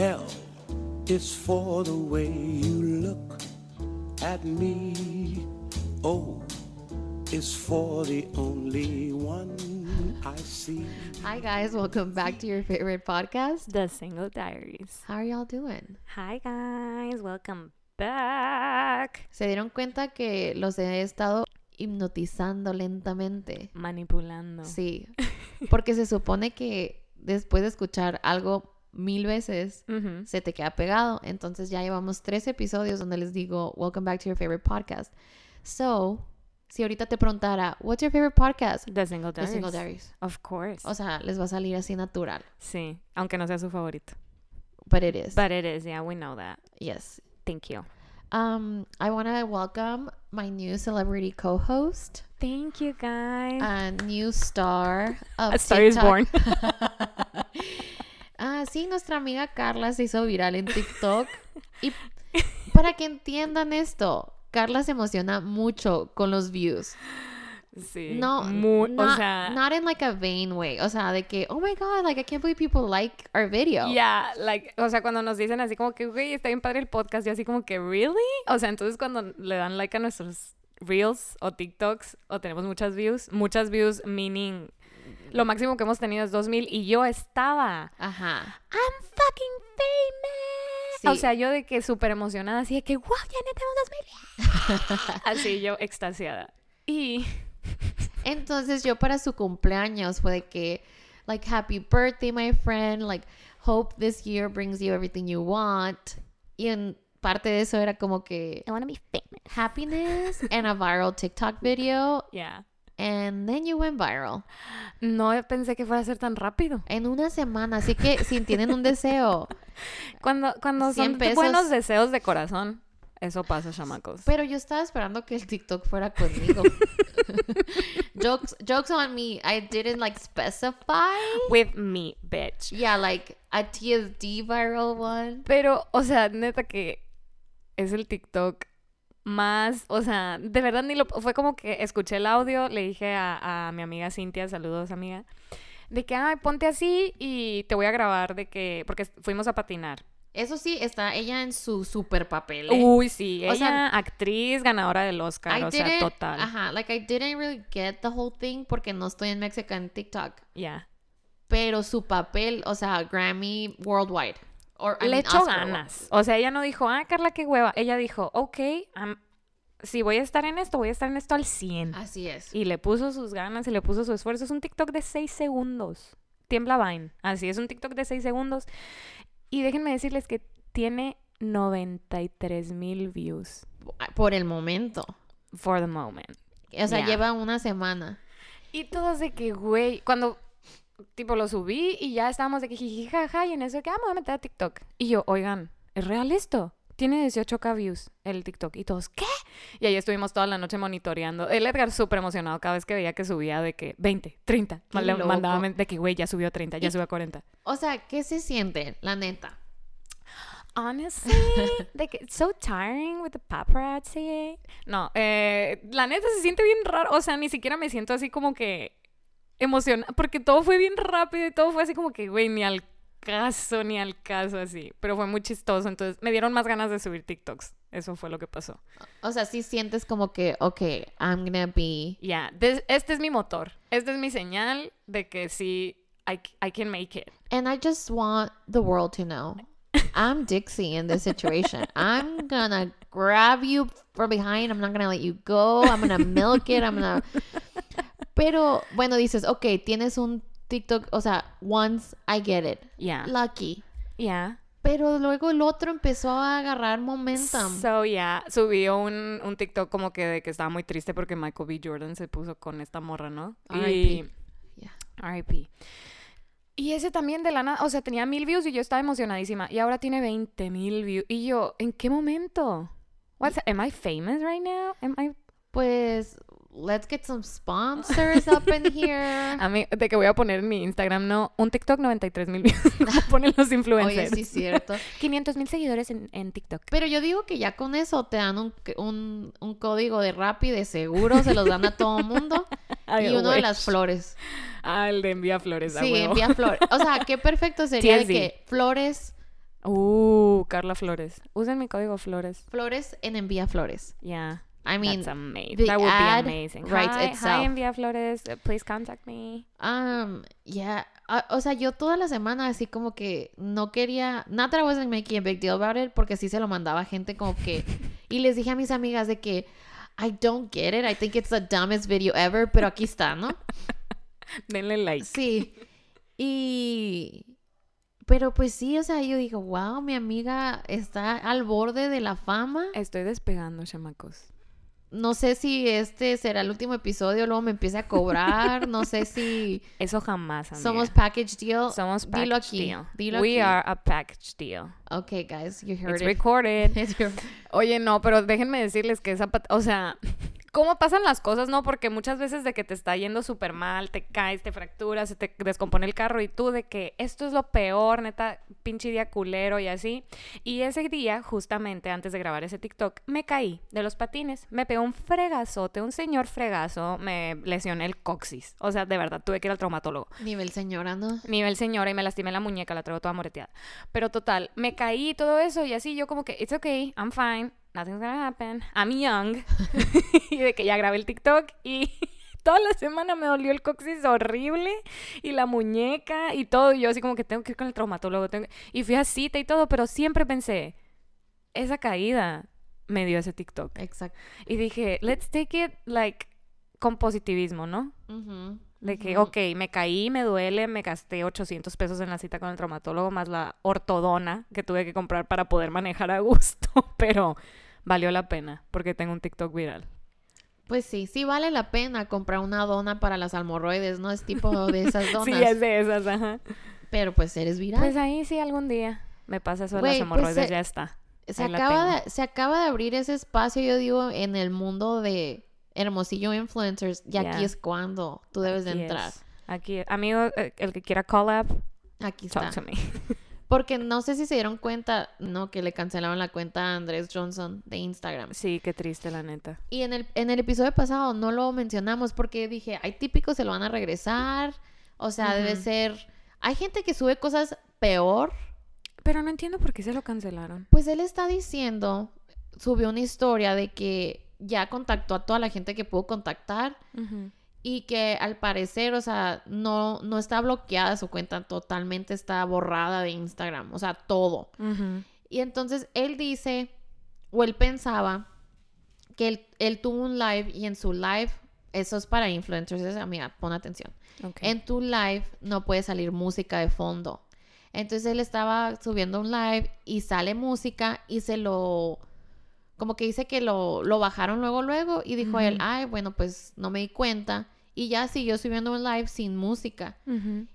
L is for the way you look at me. O is for the only one I see. Hi guys, welcome back to your favorite podcast. The Single Diaries. How are y'all doing? Hi guys, welcome back. ¿Se dieron cuenta que los he estado hipnotizando lentamente? Manipulando. Sí, porque se supone que después de escuchar algo mil veces, Ujú. se te queda pegado. Entonces ya llevamos tres episodios donde les digo, welcome back to your favorite podcast. So, si ahorita te preguntara, what's your favorite podcast? The Single The Diaries. Single Diaries. Of course. O sea, les va a salir así natural. sí, aunque no sea su favorito. But it is. But it is, yeah, we know that. yes. Thank you. Um, I want to welcome my new celebrity co-host, Thank you guys. a new star of A Star is. Born. ah, sí, nuestra amiga Carla se hizo viral en TikTok. y para que entiendan esto, Carla se emociona mucho con los views. sí. No, mu- not, o sea, not in like a vain way. O sea, de que, oh my god, like I can't believe people like our video. Yeah, like, o sea, cuando nos dicen así como que, güey, está bien padre el podcast, yo así como que, ¿really? O sea, entonces cuando le dan like a nuestros Reels o TikToks o tenemos muchas views, muchas views, meaning, lo máximo que hemos tenido es 2000 y yo estaba, Ajá. I'm fucking famous. Sí. O sea, yo de que súper emocionada, así de que, wow, ya tenemos 2000. así yo extasiada. Y, Entonces yo para su cumpleaños fue de que, like, happy birthday, my friend, like, hope this year brings you everything you want. Y en parte de eso era como que I want to be famous. happiness and a viral TikTok video. Yeah. And then you went viral. No pensé que fuera a ser tan rápido. En una semana. Así que si tienen un deseo. Cuando, cuando 100 son pesos. buenos deseos de corazón, eso pasa, chamacos. Pero yo estaba esperando que el TikTok fuera conmigo. jokes, jokes on me. I didn't like specify. With me, bitch. Yeah, like a TSD viral one. Pero, o sea, neta que es el TikTok más, o sea, de verdad ni lo, fue como que escuché el audio, le dije a, a mi amiga Cintia, saludos amiga, de que, ay, ponte así y te voy a grabar de que, porque fuimos a patinar. Eso sí, está ella en su super papel. ¿eh? Uy, sí, O ella, sea, actriz, ganadora del Oscar, I o sea, total. Ajá, like I didn't really get the whole thing porque no estoy en Mexican TikTok. Ya. Pero su papel, o sea, Grammy worldwide. Or, I Le mean, echó ganas. O sea, ella no dijo, ah, Carla, qué hueva. Ella dijo, ok, am- si voy a estar en esto, voy a estar en esto al 100. worldwide. Así es. Y le puso sus ganas y le puso su esfuerzo. Es un TikTok de 6 segundos. Tiembla Vine. Así es un TikTok de 6 segundos. Y déjenme decirles que tiene 93 mil views Por el momento. for the moment. O sea, lleva una semana. Y todos de que, güey, cuando tipo lo subí y ya estábamos de que jiji, jaja, y en eso que, ah, me voy a meter a TikTok. Y yo, oigan, ¿es real esto? Tiene 18k views el TikTok. Y todos, ¿qué? Y ahí estuvimos toda la noche monitoreando. El Edgar súper emocionado cada vez que veía que subía de que 20, 30. Qué Le mandaba de que, güey, ya subió a 30, ya Y- subió a 40. O sea, ¿qué se siente? La neta. Honestly, que it's so tiring with the paparazzi. No, eh, la neta se siente bien raro. O sea, ni siquiera me siento así como que emocionada. Porque todo fue bien rápido y todo fue así como que, güey, ni al caso, ni al caso así. Pero fue muy chistoso. Entonces me dieron más ganas de subir TikToks. Eso fue lo que pasó. O sea, sí sientes como que, ok, I'm gonna be. Ya, des- este es mi motor. Esta es mi señal de que sí, I, I can make it. And I just want the world to know I'm Dixie in this situation. I'm gonna grab you from behind. I'm not gonna let you go. I'm gonna milk it. I'm gonna. Pero bueno, dices, ok, tienes un TikTok. O sea, once I get it. Ya, Lucky. ya. Pero luego el otro empezó a agarrar momentum. So, yeah, subió un, un TikTok como que de que estaba muy triste porque Michael B. Jordan se puso con esta morra, ¿no? R.I.P.. Y... Yeah. R.I.P. Y ese también de la nada, o sea, tenía mil views y yo estaba emocionadísima. Y ahora tiene 20 mil views. Y yo, ¿en qué momento? What's, am I famous right now? Am I... Pues, let's get some sponsors up in here. A mí, de que voy a poner en mi Instagram, no, un TikTok 93 mil views. Ponen los Oye, influencers. sí, cierto. 500 mil seguidores en, en TikTok. Pero yo digo que ya con eso te dan un, un, un código de Rappi de seguro, se los dan a todo mundo. I y uno de las flores. Ah, el de envía flores. Sí, huevo. envía flores. O sea, qué perfecto sería de que flores Uh, Carla Flores. Usen mi código Flores. Flores en Envía Flores. Yeah. I mean, That's amazing. the That would ad be amazing. hi, itself. Hi, Envía Flores. uh, Please contact me. Um, yeah. Ah, o sea, yo toda la semana así como que no quería, not that I wasn't making a big deal about it, porque sí se lo mandaba a gente como que, y les dije a mis amigas de que, I don't get it, I think it's the dumbest video ever, pero aquí está, ¿no? Denle like. Sí. Y, pero pues sí, o sea, yo digo, wow, mi amiga está al borde de la fama. Estoy despegando, chamacos. No sé si este será el último episodio, luego me empiece a cobrar, no sé si Eso jamás, amiga. somos package deal. Somos package Dilo aquí, deal. dilo We aquí. are a package deal. Okay, guys, you heard It's it. recorded. It's your- Oye, no, pero déjenme decirles que esa, o sea, ¿cómo pasan las cosas, no? Porque muchas veces de que te está yendo súper mal, te caes, te fracturas, se te descompone el carro y tú de que esto es lo peor, neta, pinche día culero y así. Y ese día, justamente antes de grabar ese TikTok, me caí de los patines, me pegó un fregazote, un señor fregazo, me lesioné el coxis. O sea, de verdad, tuve que ir al traumatólogo. Nivel señora, ¿no? Nivel señora y me lastimé la muñeca, la traigo toda moreteada. Pero total, me caí y todo eso y así yo como que, it's okay, I'm fine, nothing's gonna happen, I'm young. y de que ya grabé el TikTok y toda la semana me dolió el coxis horrible y la muñeca y todo. Y yo así como que tengo que ir con el traumatólogo. tengo Y fui a cita y todo, pero siempre pensé, esa caída me dio ese TikTok. Exacto. Y dije, let's take it like con positivismo, ¿no? Ujú, De que, ok, me caí, me duele, me gasté 800 pesos en la cita con el traumatólogo, más la ortodona que tuve que comprar para poder manejar a gusto, pero valió la pena porque tengo un TikTok viral. Pues sí, sí vale la pena comprar una dona para las almorroides, ¿no? Es tipo de esas donas. Sí, es de esas, ajá. Pero pues eres viral. Pues ahí sí algún día me pasa eso de las pues, hemorroides, se- ya está. se, acaba de, se acaba de abrir ese espacio, yo digo, en el mundo de Hermosillo Influencers. Y aquí es cuando tú debes de entrar. es. Aquí, amigo, eh, el que quiera collab, Aquí talk está. to me. Porque no sé si se dieron cuenta, no, que le cancelaron la cuenta a Andrés Johnson de Instagram. Sí, qué triste, la neta. Y en el, en el episodio pasado no lo mencionamos porque dije, hay típicos se lo van a regresar. O sea, debe ser. Hay gente que sube cosas peor. Pero no entiendo por qué se lo cancelaron. Pues él está diciendo, subió una historia de que ya contactó a toda la gente que pudo contactar y que al parecer, o sea, no, no está bloqueada su cuenta, totalmente está borrada de Instagram, o sea, todo. Y entonces él dice, o él pensaba, que él, él tuvo un live y en su live, eso es para influencers, es- amiga, pon atención. En tu live no puede salir música de fondo. Entonces él estaba subiendo un live y sale música y se lo... Como que dice que lo, lo bajaron luego, luego y dijo él, ay, bueno, pues no me di cuenta. Y ya siguió subiendo un live sin música.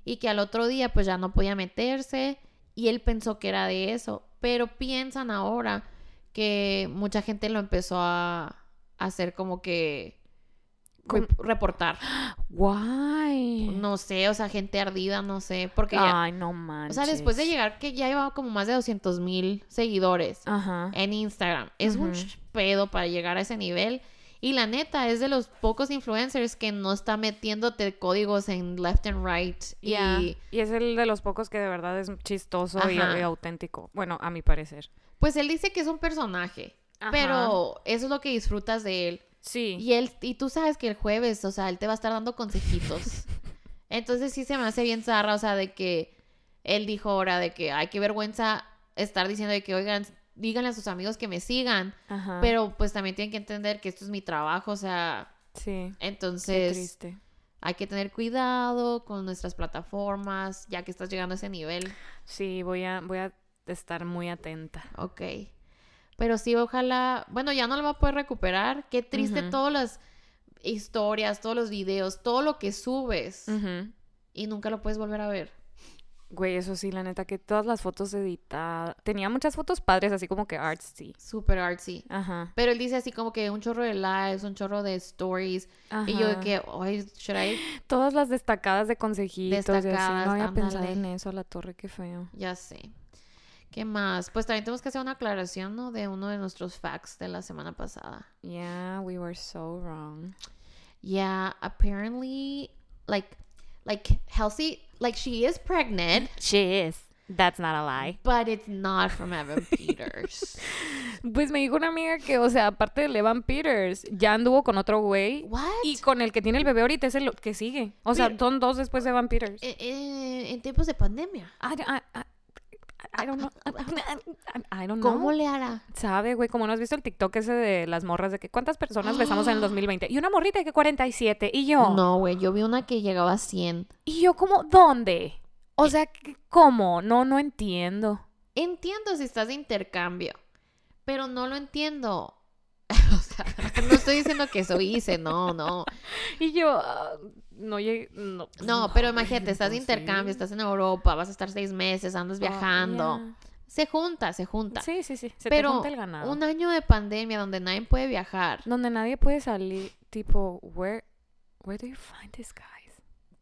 Y que al otro día pues ya no podía meterse y él pensó que era de eso. Pero piensan ahora que mucha gente lo empezó a, a hacer como que... Como- reportar. Guay. No sé, o sea, gente ardida, no sé, porque ya... Ay, no O manches. sea, después de llegar que ya llevaba como más de 200 mil seguidores Ajá. en Instagram. Es un pedo para llegar a ese nivel. Y la neta, es de los pocos influencers que no está metiéndote códigos en left and right. Y Y es el de los pocos que de verdad es chistoso y, auténtico. Bueno, a mi parecer. pues él dice que es un personaje. Ajá. Pero eso es lo que disfrutas de él. Sí. Y él, y tú sabes que el jueves, o sea, él te va a estar dando consejitos. Entonces sí se me hace bien zarra, o sea, de que él dijo ahora de que ay, qué vergüenza estar diciendo de que, oigan, díganle a sus amigos que me sigan. Ajá. Pero pues también tienen que entender que esto es mi trabajo, o sea, Sí. Qué entonces triste. hay que tener cuidado con nuestras plataformas, ya que estás llegando a ese nivel. Sí, voy a, voy a estar muy atenta. Ok. Pero sí, ojalá, bueno, ya no lo va a poder recuperar. Qué triste todas las historias, todos los videos, todo lo que subes y nunca lo puedes volver a ver. Güey, eso sí, la neta, que todas las fotos editadas. Tenía muchas fotos padres, así como que artsy. Súper artsy. Ajá. Pero él dice así como que un chorro de lives, un chorro de stories. Y yo de Ajá. que, ay, should I? Todas las destacadas de consejitos. y así. Destacadas, No había pensado ándale. en eso, la torre, qué feo. Ya sé. ¿Qué más? Pues también tenemos que hacer una aclaración, ¿no? De uno de nuestros facts de la semana pasada. Yeah, we were so wrong. Yeah, apparently, like, like Halsey, like she is pregnant, She is. That's not a lie. but it's not from Evan Peters. Pues me dijo una amiga que, o sea, aparte de Evan Peters, ya anduvo con otro güey. What? Y con el que tiene el bebé ahorita es el que sigue. O sea, son dos después de Evan Peters. Eh, eh, en tiempos de pandemia. I, I, I- I don't know. I don't know. ¿Cómo le hará? Sabe, güey, como no has visto el TikTok ese de las morras de que cuántas personas besamos en el 2020 y una morrita de que 47 y yo. No, güey, yo vi una que llegaba a 100. Y yo como ¿dónde? O sea, ¿qué- ¿cómo? No no entiendo. Entiendo si estás de intercambio, pero no lo entiendo. o sea, no estoy diciendo que eso hice, no, no. Y yo ah, no llegué no. No, pero imagínate, estás de intercambio, estás en Europa, vas a estar seis meses, andas viajando. Se junta, se junta. Sí, sí, sí. Se te pero junta el ganado. un año de pandemia donde nadie puede viajar, Donde nadie puede salir, tipo, where, where do you find this guys?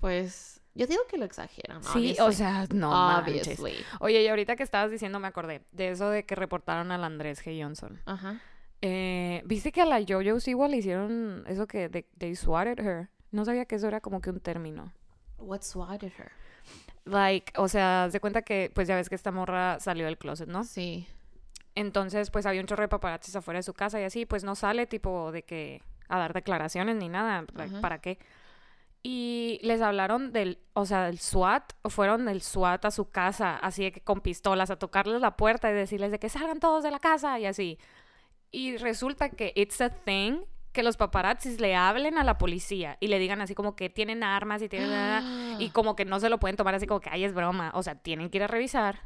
pues yo digo que lo exageran. Sí, o sea, no manches. obviously. Oye, y ahorita que estabas diciendo me acordé de eso de que reportaron al Andrés G. Johnson. Ajá. Eh, ¿Viste que a la Jojo Siwa le hicieron eso que they, they swatted her? No sabía que eso era como que un término. What swatted her? Like, o sea, de cuenta que, pues ya ves que esta morra salió del closet, ¿no? Sí. Entonces, pues había un chorro de paparazzis afuera de su casa y así, pues no sale tipo de que a dar declaraciones ni nada, like, Ajá. ¿para qué? Y les hablaron del, o sea, del SWAT, o fueron del SWAT a su casa, así de que con pistolas, a tocarles la puerta y decirles de que salgan todos de la casa y así. Y resulta que it's a thing que los paparazzis le hablen a la policía y le digan así como que tienen armas y tienen... Ah. Y como que no se lo pueden tomar así como que, ay, es broma. O sea, tienen que ir a revisar.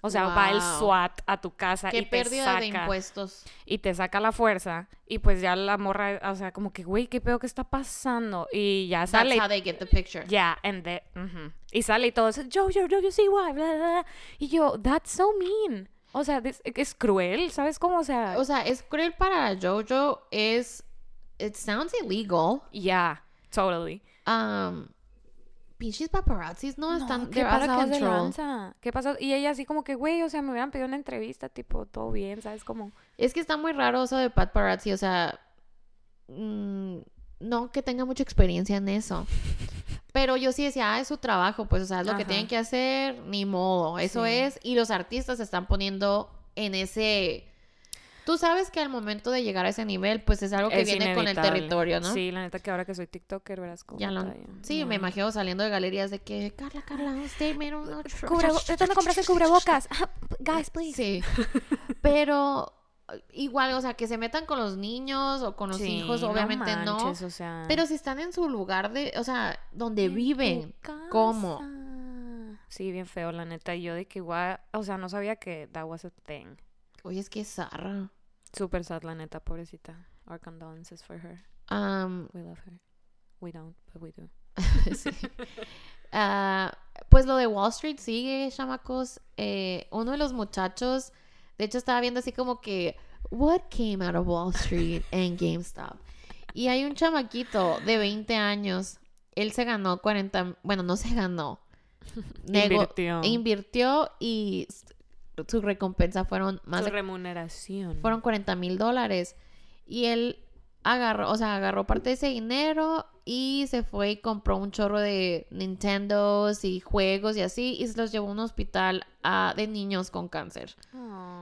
O sea, va el Wow. SWAT a tu casa Qué y te pérdida saca de impuestos. y te saca la fuerza y pues ya la morra, o sea, como que, güey, ¿qué pedo que está pasando? Y ya That's sale. how they get the picture. Ya, and the- ujú. y sale y todo, yo, yo, yo, yo, sí, why, bla, bla, bla. Y yo, that's so mean. O sea, this- es cruel, ¿sabes cómo? O sea, O sea, es cruel para Jojo, es it sounds illegal. yeah, totally. Um pinches paparazzis no, están ¿qué lanza? ¿Qué pasó? Y ella así como que, güey, o sea, me hubieran pedido una entrevista, tipo, todo bien, ¿sabes cómo? Es que está muy raro eso de paparazzi, o sea, mm, no que tenga mucha experiencia en eso. Pero yo sí decía, ah, es su trabajo, pues, o sea, es lo que Ajá. tienen que hacer, ni modo, eso Sí. es. Y los artistas se están poniendo en ese... Tú sabes que al momento de llegar a ese nivel, pues es algo que Es viene con el inevitable. territorio, ¿no? Sí, la neta que ahora que soy TikToker, verás cómo Ya lo- ya. sí, me Ya. imagino saliendo de galerías de que, Carla, Carla, usted me no, no, Cubrebo- ¿De dónde compraste el cubrebocas? Guys, please. Sí. Pero igual, o sea, que se metan con los niños o con los Sí, hijos, obviamente no. manches, o sea, Pero si están en su lugar de, o sea, donde viven, ¿cómo? Sí, bien feo, la neta. Y yo de que igual, o sea, no sabía que that was a thing. Oye, es que es zarra. Super sad, la neta, pobrecita. Our condolences for her. Am, We love her. We don't, but we do. sí. Ah, pues lo de Wall Street sigue, chamacos. Eh, uno de los muchachos, de hecho, estaba viendo así como que, what came out of Wall Street and GameStop? Y hay un chamaquito de 20 años. Él se ganó 40, bueno, no se ganó. Nego- Invirtió. invirtió y su recompensa fueron más Su remuneración. fueron 40 mil dólares. Y él agarró, o sea, agarró parte de ese dinero y se fue y compró un chorro de Nintendos y juegos y así y se los llevó a un hospital ah, de niños con cáncer.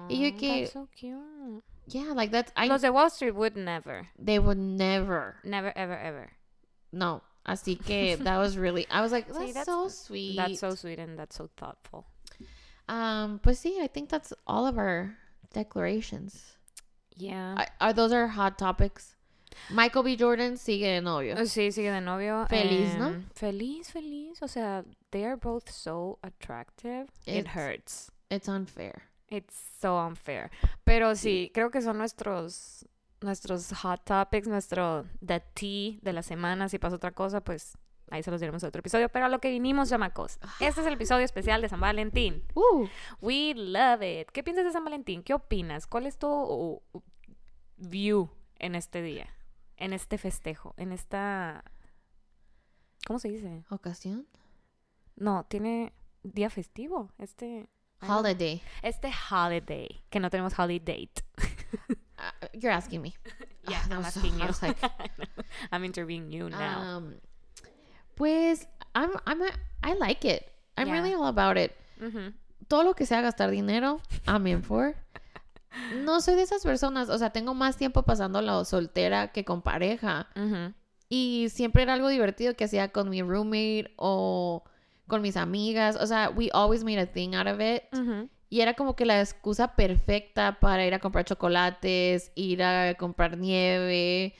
Y yo que- that's so cute. Yeah, like that's I Los de Wall Street would never. they would never. Never, ever, ever. No. Así que that was really I was like, that's, that's- so sweet. That's so sweet and that's so thoughtful. um pues sí, I think that's all of our declarations. Yeah. Are, are those our hot topics? Michael B. Jordan sigue de novio. Uh, Sí, sigue de novio. Feliz, ¿no? em, Feliz, feliz. O sea, they are both so attractive. It hurts. It's unfair. It's so unfair. Pero sí, creo que son nuestros nuestros hot topics, nuestro the tea de la semana. Si pasa otra cosa, pues ahí se los diremos en otro episodio. Pero a lo que vinimos, chamacos. Este es el episodio especial de San Valentín. Uh, We love it. ¿Qué piensas de San Valentín? ¿Qué opinas? ¿Cuál es tu uh, view en este día? En este festejo, en esta... ¿Cómo se dice? ocasión. No, tiene día festivo. Este... Holiday. Este holiday, que no tenemos holiday. Uh, you're asking me. Yeah, Ah, that I'm so- asking I you. was like, I'm interviewing you now. um, pues I'm I'm a, I like it. I'm Yeah. really all about it. Ujú. todo lo que sea gastar dinero, I'm in for. No soy de esas personas, o sea, tengo más tiempo pasando la soltera que con pareja. Y siempre era algo divertido que hacía con mi roommate o con mis amigas. O sea, we always made a thing out of it. Y era como que la excusa perfecta para ir a comprar chocolates, ir a comprar nieve,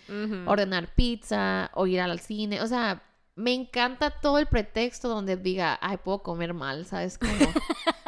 ordenar pizza o ir al cine. O sea, me encanta todo el pretexto donde diga, ay, puedo comer mal, ¿sabes? Como,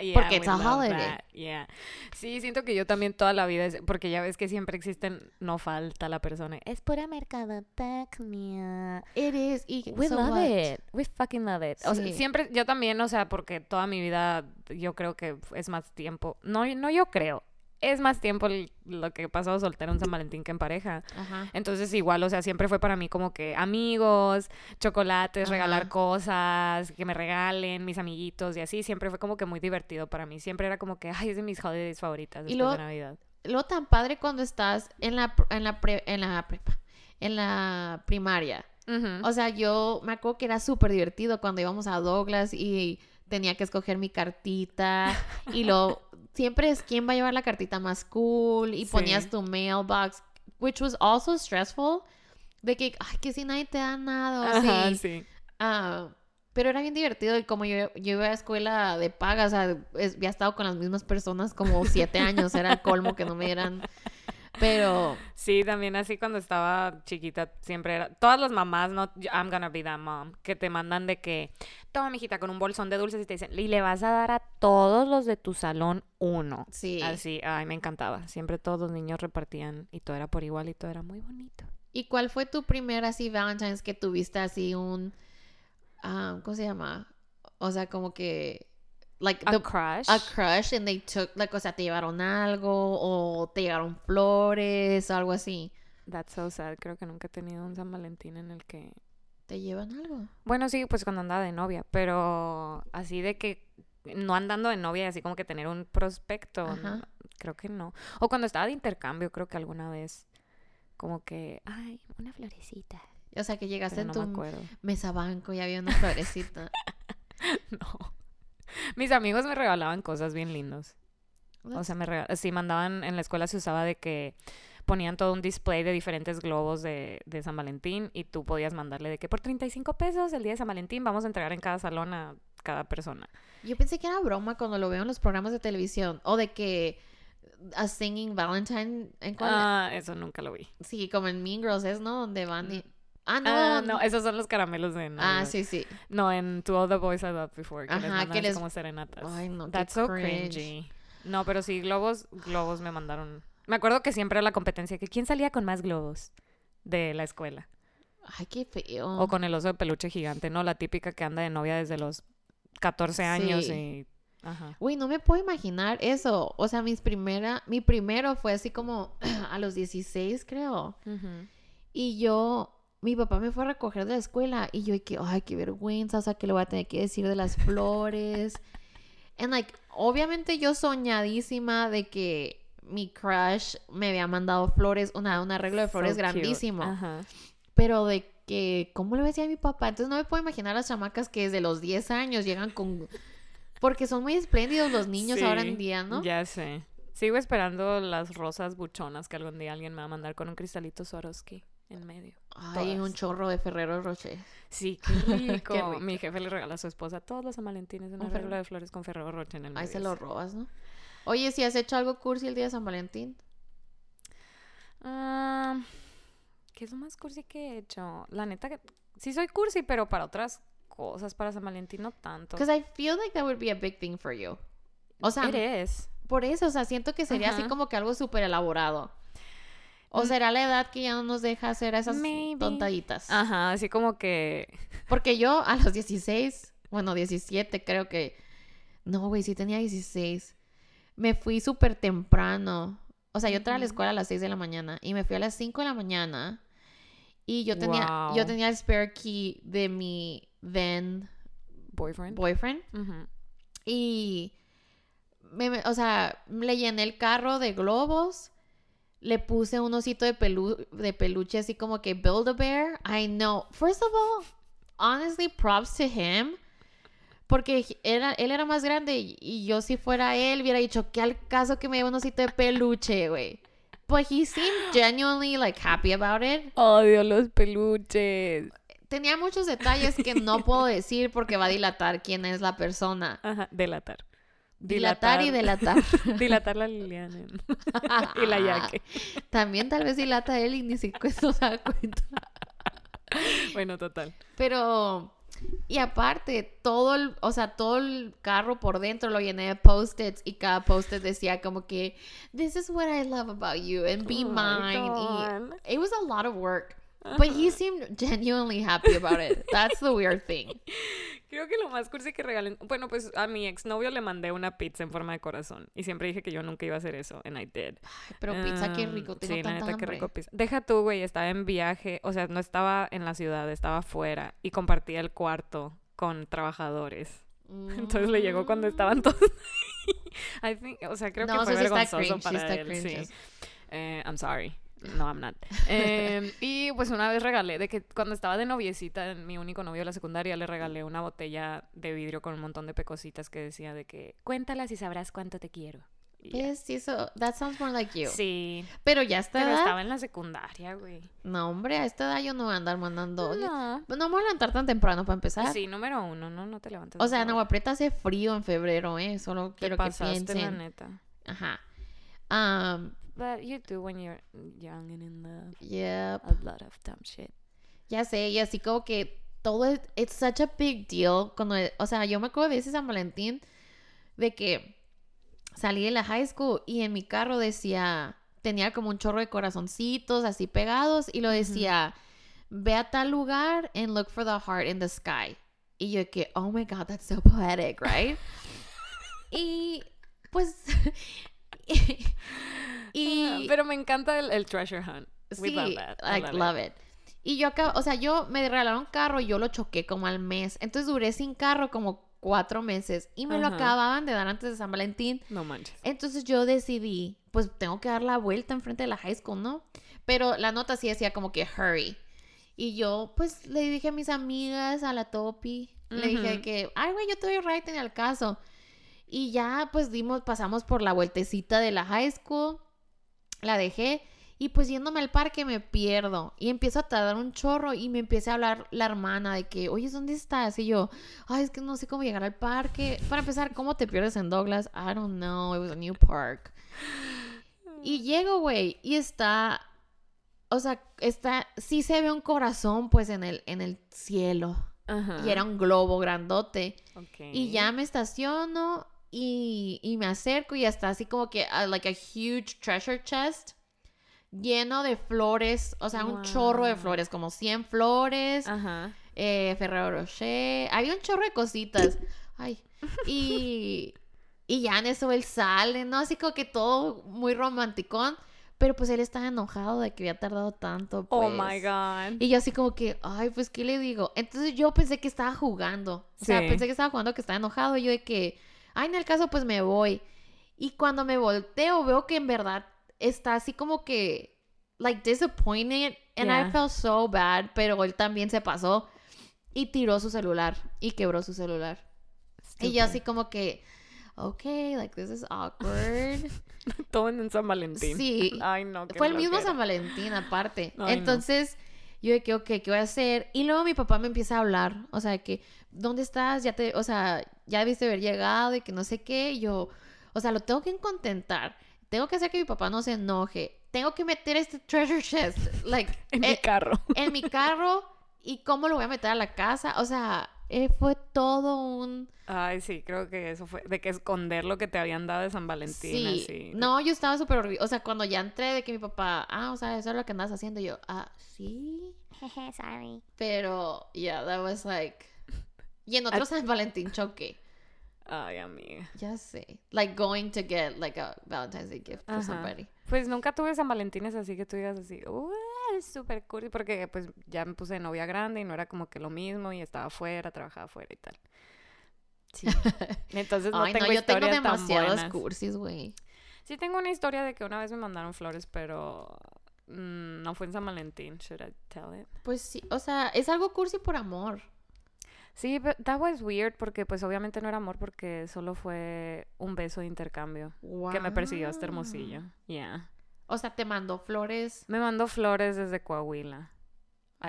Yeah, Porque it's a holiday. Yeah. Sí, siento que yo también toda la vida, es- porque ya ves que siempre existen, no falta la persona. Es pura mercadotecnia. it is. Y, We so love what? it. We fucking love it. O sea, siempre, yo también, o sea, porque toda mi vida yo creo que es más tiempo. No, no yo creo. Es más tiempo el- lo que he pasado soltera en San Valentín que en pareja. Ajá. Entonces igual, o sea, siempre fue para mí como que amigos, chocolates, regalar cosas, que me regalen mis amiguitos y así. Siempre fue como que muy divertido para mí. Siempre era como que, ay, es de mis holidays favoritas Y después luego- de Navidad. Lo tan padre cuando estás en la, en la, pre- en la prepa, en la primaria. O sea, yo me acuerdo que era súper divertido cuando íbamos a Douglas y tenía que escoger mi cartita y lo siempre es quién va a llevar la cartita más cool y Sí. ponías tu mailbox, which was also stressful, de que, ay, que si nadie te da nada, Ajá, así. sí. Ah, pero era bien divertido y como yo, yo iba a escuela de paga, o sea, es- había estado con las mismas personas como siete años, era el colmo que no me dieran, pero... Sí, también así cuando estaba chiquita siempre era... Todas las mamás, no, I'm gonna be that mom, que te mandan de que, toma, mijita, con un bolsón de dulces y te dicen, y le vas a dar a todos los de tu salón uno. Sí. Así, ay, me encantaba. Siempre todos los niños repartían y todo era por igual y todo era muy bonito. ¿Y cuál fue tu primer así Valentine's que tuviste así un ah, ¿cómo se llama? O sea, como que like A the- crush. a crush and they took like o sea, te llevaron algo o te llevaron flores o algo así. That's so sad. Creo que nunca he tenido un San Valentín en el que... ¿Te llevan algo? Bueno, sí, pues cuando andaba de novia, pero así de que no andando de novia, así como que tener un prospecto, no, creo que no. O cuando estaba de intercambio, creo que alguna vez, como que, ay, una florecita. O sea, que llegaste en no me tu acuerdo. mesa banco y había una florecita. No. Mis amigos me regalaban cosas bien lindos. O sea, me rega- sí, mandaban, en la escuela se usaba de que ponían todo un display de diferentes globos de, de San Valentín y tú podías mandarle de que por 35 pesos el día de San Valentín vamos a entregar en cada salón a cada persona. Yo pensé que era broma cuando lo veo en los programas de televisión o de que a singing Valentine en cuál- Ah, eso nunca lo vi. sí, como en Mean Girls es, ¿no? Donde van y Ah, no. Ah, no, esos son los caramelos de Ah, Navidad. sí, sí. No, en To All the Boys I Loved Before, que les Ajá, mandan que les- como serenatas. Ay, no, That's so cringe. cringy. No, pero sí, globos, globos me mandaron. Me acuerdo que siempre era la competencia, que quién salía con más globos de la escuela. Ay, qué feo. O con el oso de peluche gigante, ¿no? La típica que anda de novia desde los 14 años Sí. y... Ajá. Güey, no me puedo imaginar eso. O sea, mis primera, mi primero fue así como a los 16, creo. Y yo, mi papá me fue a recoger de la escuela y yo, que, ay, qué vergüenza, o sea, que le voy a tener que decir de las flores. And like, obviamente yo soñadísima de que mi crush me había mandado flores, una, un arreglo de flores So grandísimo. Ajá. Pero de que, ¿cómo le decía a mi papá? Entonces no me puedo imaginar las chamacas que desde los 10 años llegan con... Porque son muy espléndidos los niños ahora en día, ¿no? Ya sé. Sigo esperando las rosas buchonas que algún día alguien me va a mandar con un cristalito Swarovski en medio. Ay, un chorro de Ferrero Rocher. Sí, qué rico. Qué rico. Mi jefe le regala a su esposa todos los San Valentines un Un arreglo Ferrero- de flores con Ferrero Rocher en el Ahí medio. se lo robas, ¿no? Oye, si has hecho algo cursi el día de San Valentín. Ah, ¿Qué es lo más cursi que he hecho? La neta que sí soy cursi, pero para otras cosas, para San Valentín no tanto. Because I feel like that would be a big thing for you. O sea, It is. por eso, o sea, siento que sería así como que algo súper elaborado. O Mm. será la edad que ya no nos deja hacer esas Maybe. tontaditas. Ajá, así como que Porque yo a los 16, bueno, 17 creo que... No, güey, sí tenía 16. Me fui súper temprano. O sea, yo entraba a la escuela a las 6 de la mañana y me fui a las 5 de la mañana. Y yo tenía, yo tenía el spare key de mi then boyfriend. boyfriend. Y, me- o sea, le llené el carro de globos. Le puse un osito de, pelu- de peluche así como que Build a Bear. I know. First of all, honestly, props to him. Porque era, él era más grande y, y yo si fuera él hubiera dicho, ¿qué al caso que me lleve un osito de peluche, güey? But he seemed genuinely like happy about it. Odio los peluches. Tenía muchos detalles que no puedo decir porque va a dilatar quién es la persona. Ajá, delatar. Dilatar y delatar. dilatar la Liliana. y la Yaque. También tal vez dilata él y ni siquiera se da cuenta. Bueno, total. Pero, y aparte, todo el, o sea, todo el carro por dentro lo llené de post-its y cada post-it decía como que, this is what I love about you and be Oh mine. Y it was a lot of work. But he seemed genuinely happy about it. That's the weird thing. Creo que lo más cursi que regalen. Bueno, pues a mi exnovio le mandé una pizza en forma de corazón. Y siempre dije que yo nunca iba a hacer eso. And I did. Pero pizza, qué Um, rico. Tengo sí, la tanta neta, qué hambre. rico pizza. Deja tú, güey. Estaba en viaje. O sea, no estaba en la ciudad, estaba afuera. Y compartía el cuarto con trabajadores. Entonces le llegó cuando estaban todos. I think, o sea, creo Mm. No, que fue sí vergonzoso sí para él. Sí. Eh, I'm sorry. No, I'm not. Em, y pues una vez regalé, de que cuando estaba de noviecita, mi único novio de la secundaria, le regalé una botella de vidrio con un montón de pecositas que decía de que cuéntalas y sabrás cuánto te quiero. Y ya. ¿Ves? Sí, eso, that sounds more like you. Sí, Pero ya está. pero estaba en la secundaria, güey. No, hombre, a esta edad yo no voy a andar mandando. No. No, no me voy a levantar tan temprano para empezar. Sí, número uno, no, no te levantes. O sea, en Agua. Prieta hace frío en febrero, ¿eh? Solo quiero que pasaste, la piensen. neta. Ajá. Um, But you do when you're young and in love. yep. A lot of dumb shit. Ya sé, y así como que todo es, it's such a big deal. Cuando, o sea, yo me acuerdo de ese San Valentín de que salí de la high school y en mi carro decía, tenía como un chorro de corazoncitos así pegados y lo decía, ve a tal lugar and look for the heart in the sky. Y yo que, oh my god, that's so poetic, right? y pues... y, Pero me encanta el, el treasure hunt. We Sí, love that. I like, love it. Y yo acá, o sea, yo me regalaron carro y yo lo choqué como al mes. Entonces duré sin carro como cuatro meses y me lo acababan de dar antes de San Valentín. No manches. Entonces yo decidí, pues tengo que dar la vuelta enfrente de la high school, ¿no? Pero la nota sí decía como que hurry. Y yo, pues le dije a mis amigas, a la Topi, le dije que, ay, güey, yo te doy right en el caso. Y ya, pues dimos, pasamos por la vueltecita de la high school, la dejé. Y pues yéndome al parque me pierdo y empiezo a tardar un chorro y me empieza a hablar la hermana de que, oye, ¿dónde estás? Y yo, ay, es que no sé cómo llegar al parque. Para empezar, ¿cómo te pierdes en Douglas? I don't know, it was a new park. Y llego, güey, y está, o sea, está, sí se ve un corazón pues en el, en el cielo. Ajá. Y era un globo grandote. Ok. Y ya me estaciono y, y me acerco y está así como que, ah, like a huge treasure chest lleno de flores, o sea, un chorro de flores, como 100 flores, Ajá. eh, Ferrero Rocher, había un chorro de cositas. Ay, y, y ya en eso él sale, ¿no? Así como que todo muy romanticón, pero pues él estaba enojado de que había tardado tanto. Oh pues. my god. Y yo así como que, ay, pues, ¿qué le digo? Entonces yo pensé que estaba jugando. O sea, Sí. pensé que estaba jugando, que estaba enojado. Y yo de que, ay, en el caso, pues me voy. Y cuando me volteo, veo que en verdad está así como que, like, disappointed. And I felt so bad. Pero él también se pasó y tiró su celular y quebró su celular. Y yo así como que, ok, like, this is awkward. Todo en San Valentín. Sí. Ay, no. Fue el mismo. San Valentín, aparte. Ay, no. Yo de que, ok, ¿qué voy a hacer? Y luego mi papá me empieza a hablar, o sea, de que, ¿dónde estás? Ya te, o sea, ya debiste haber llegado y que no sé qué. Y yo, o sea, lo tengo que contentar. Tengo que hacer que mi papá no se enoje. Tengo que meter este treasure chest, like, En mi eh, carro. en mi carro. ¿Y cómo lo voy a meter a la casa? O sea, eh, fue todo un... Ay, sí, creo que eso fue. De que esconder lo que te habían dado de San Valentín. Sí, así. no, yo estaba súper orgullosa. O sea, cuando ya entré de que mi papá, ah, o sea, eso es lo que andas haciendo, y yo, ah, sí. Sorry. Pero, yeah, that was like. Y en otro San Valentín choqué. Ay, amiga. Ya sé. Like going to get like a Valentine's Day gift for Ajá. somebody. Pues nunca tuve San Valentines así que tú digas así, "Uh, es súper cursi, porque pues ya me puse de novia grande y no era como que lo mismo y estaba afuera, trabajaba afuera y tal. Sí. Entonces no Ay, tengo no, yo tengo historias demasiados cursis, güey. Sí tengo una historia de que una vez me mandaron flores, pero mm, no fue en San Valentín. Should I tell it? Pues sí, o sea, es algo cursi por amor. Sí, but that was weird porque pues obviamente no era amor porque solo fue un beso de intercambio que me persiguió hasta Hermosillo. Yeah. O sea, te mandó flores. Me mandó flores desde Coahuila.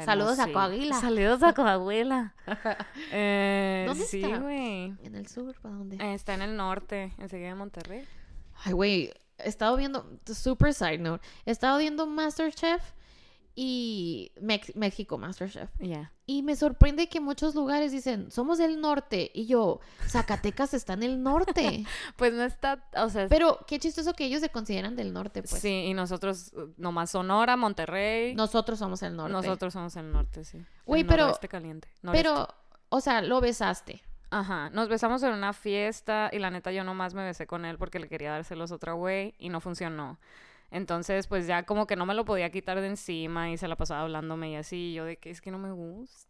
Saludos a. Coahuila. Saludos a Coahuila. Eh, ¿Dónde sí, está? En el sur, ¿para dónde? Eh, Está en el norte, enseguida de Monterrey. Ay, güey, he estado viendo, super side note, he estado viendo Masterchef y Mex- México Masterchef. Yeah. Y me sorprende que muchos lugares dicen, somos del norte. Y yo, Zacatecas está en el norte. Pues no está, o sea, Pero qué chistoso que ellos se consideran del norte, pues. sí, y nosotros uh, nomás Sonora, Monterrey. Nosotros somos el norte. Nosotros somos el norte, sí. Güey, El pero- caliente. noreste. Pero, o sea, lo besaste. Ajá, nos besamos en una fiesta y la neta yo nomás me besé con él porque le quería dárselos a otra güey y no funcionó. Entonces, pues ya como que no me lo podía quitar de encima y se la pasaba hablándome y así, y yo de que es que no me gusta.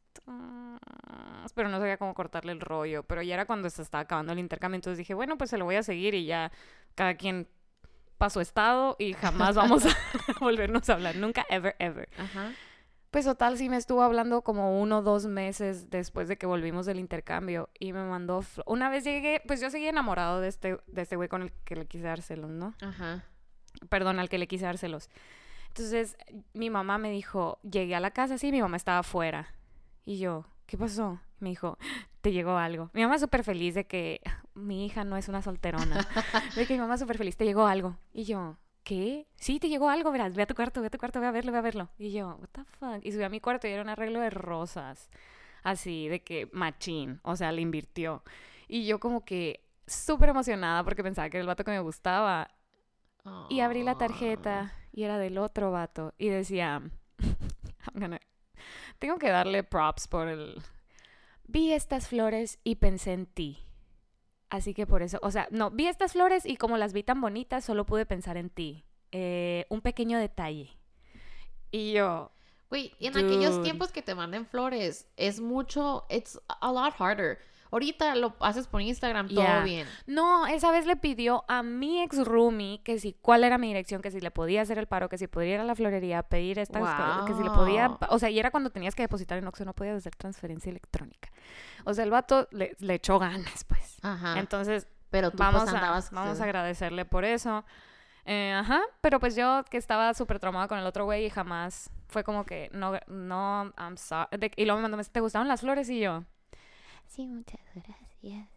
Pero no sabía cómo cortarle el rollo. Pero ya era cuando se estaba acabando el intercambio, entonces dije, bueno, pues se lo voy a seguir y ya cada quien pasó estado y jamás vamos a volvernos a hablar. Nunca, ever, ever. Ajá. Pues total, sí me estuvo hablando como uno o dos meses después de que volvimos del intercambio y me mandó... Una vez llegué, pues yo seguí enamorado de este, de este güey con el que le quise dárselos, ¿no? Ajá. Perdón, al que le quise dárselos. Entonces mi mamá me dijo, llegué a la casa, sí, mi mamá estaba afuera. Y yo, ¿qué pasó? Me dijo, te llegó algo. Mi mamá súper feliz de que mi hija no es una solterona. de que mi mamá súper feliz, te llegó algo. Y yo, ¿qué? Sí, te llegó algo, verás, ve a tu cuarto, ve a tu cuarto, ve a verlo, ve a verlo. Y yo, what the fuck? Y subí a mi cuarto y era un arreglo de rosas. Así, de que machín, o sea, le invirtió. Y yo como que súper emocionada porque pensaba que era el vato que me gustaba. Y abrí la tarjeta y era del otro vato y decía, I'm gonna- tengo que darle props por el... Vi estas flores y pensé en ti. Así que por eso, o sea, no, vi estas flores y como las vi tan bonitas, solo pude pensar en ti. Eh, un pequeño detalle. Y yo, Güey, y en aquellos tiempos que te manden flores, es mucho, it's a lot harder. Ahorita lo haces por Instagram, todo Yeah. bien. No, esa vez le pidió a mi ex roomie que si cuál era mi dirección, que si le podía hacer el paro, que si podía ir a la florería pedir estas cosas, que si le podía, o sea, y era cuando tenías que depositar en Oxxo, no podías hacer transferencia electrónica. O sea, el vato le, le echó ganas, pues. Ajá. Entonces, pero tú vamos, pues a, andabas... vamos a agradecerle por eso. Eh, ajá, pero pues yo que estaba súper traumada con el otro güey y jamás fue como que no, no, I'm sorry. Y luego me mandó, ¿te gustaron las flores? Y yo, sí, muchas gracias.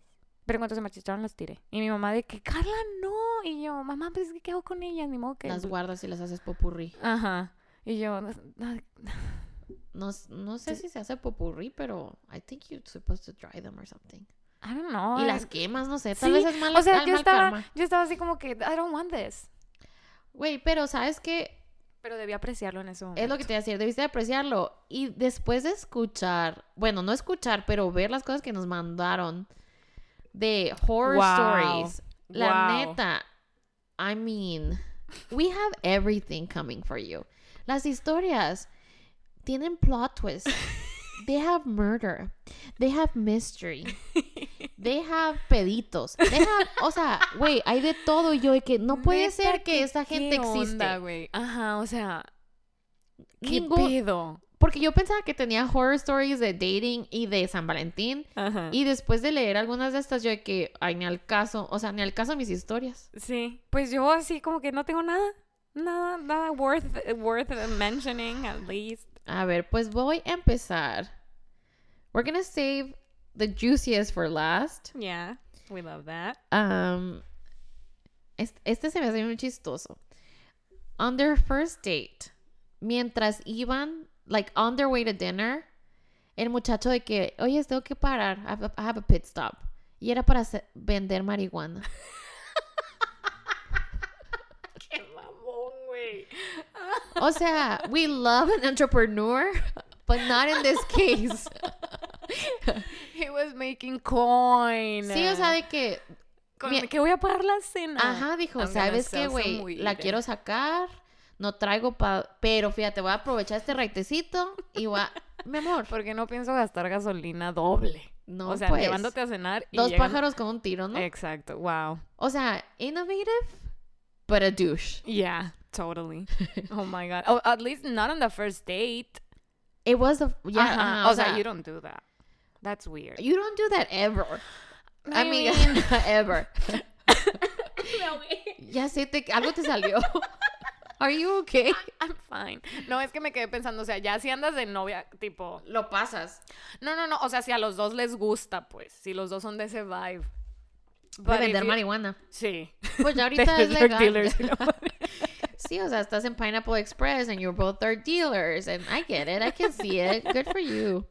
Pero en cuanto se marchitaron las tiré. Y mi mamá de que, Carla, no. Y yo, mamá, pues ¿qué hago con ellas? Ni modo que... Las guardas y las haces popurrí. Ajá. Y yo, "No, No, sé si se hace popurrí, pero I think you're supposed to dry them or something. I don't know. y I- las quemas, no sé, tal Sí, vez es mala o sea, mal yo estaba, karma. yo estaba así como que, I don't want this. Güey, pero ¿sabes qué? Pero debí apreciarlo en ese momento. Es lo que te iba a decir, debiste de apreciarlo. Y después de escuchar, bueno, no escuchar, pero ver las cosas que nos mandaron de horror Wow. stories. La Wow. neta, I mean, we have everything coming for you. Las historias tienen plot twists. They have murder. They have mystery. They have peditos. They have, o sea, güey, hay de todo. Y yo de que no puede Neta, ser que esta ¿qué gente güey? Ajá, o sea, ¿qué Ningún- pedo? Porque yo pensaba que tenía horror stories de dating y de San Valentín. Ajá. Y después de leer algunas de estas, yo de que, ay, ni al caso. O sea, ni al caso mis historias. Sí, pues yo así como que no tengo nada, nada, nada worth, worth mentioning at least. A ver, pues voy a empezar. We're gonna save the juiciest for last. Yeah, we love that. Um, este, se me hace muy chistoso. On their first date, mientras iban, like, on their way to dinner, el muchacho de que, oye, tengo que parar. I have a, I have a pit stop. Y era para hacer- vender marihuana. Qué mamón, güey. O sea, we love an entrepreneur, but not in this case. He was making coin. Sí, o sea, de que, Con mi- que voy a pagar la cena. ajá, dijo, I'm ¿sabes qué, güey? La quiero sacar, no traigo pa... Pero fíjate, voy a aprovechar este raitecito y voy a... Mi amor, Porque no pienso gastar gasolina doble. no, o sea, pues, llevándote a cenar y Dos pájaros con un tiro, ¿no? Exacto, wow. O sea, innovative, but a douche. Yeah, totally. oh my god. Oh, at least not on the first date. It was the... Yeah, o sea, you don't do that. That's weird. You don't do that ever. I mean- ever. Ya sé, te, algo te salió. Are you okay? I'm fine. No, es que me quedé pensando, o sea, ya si andas de novia, tipo... Lo pasas. No, no, no, o sea, si a los dos les gusta, pues, si los dos son de ese vibe. If vender you- marihuana. Sí. Pues ya ahorita es legal. dealers. Sí, o sea, estás en Pineapple Express and you're both their dealers. And I get it. I can see it. Good for you.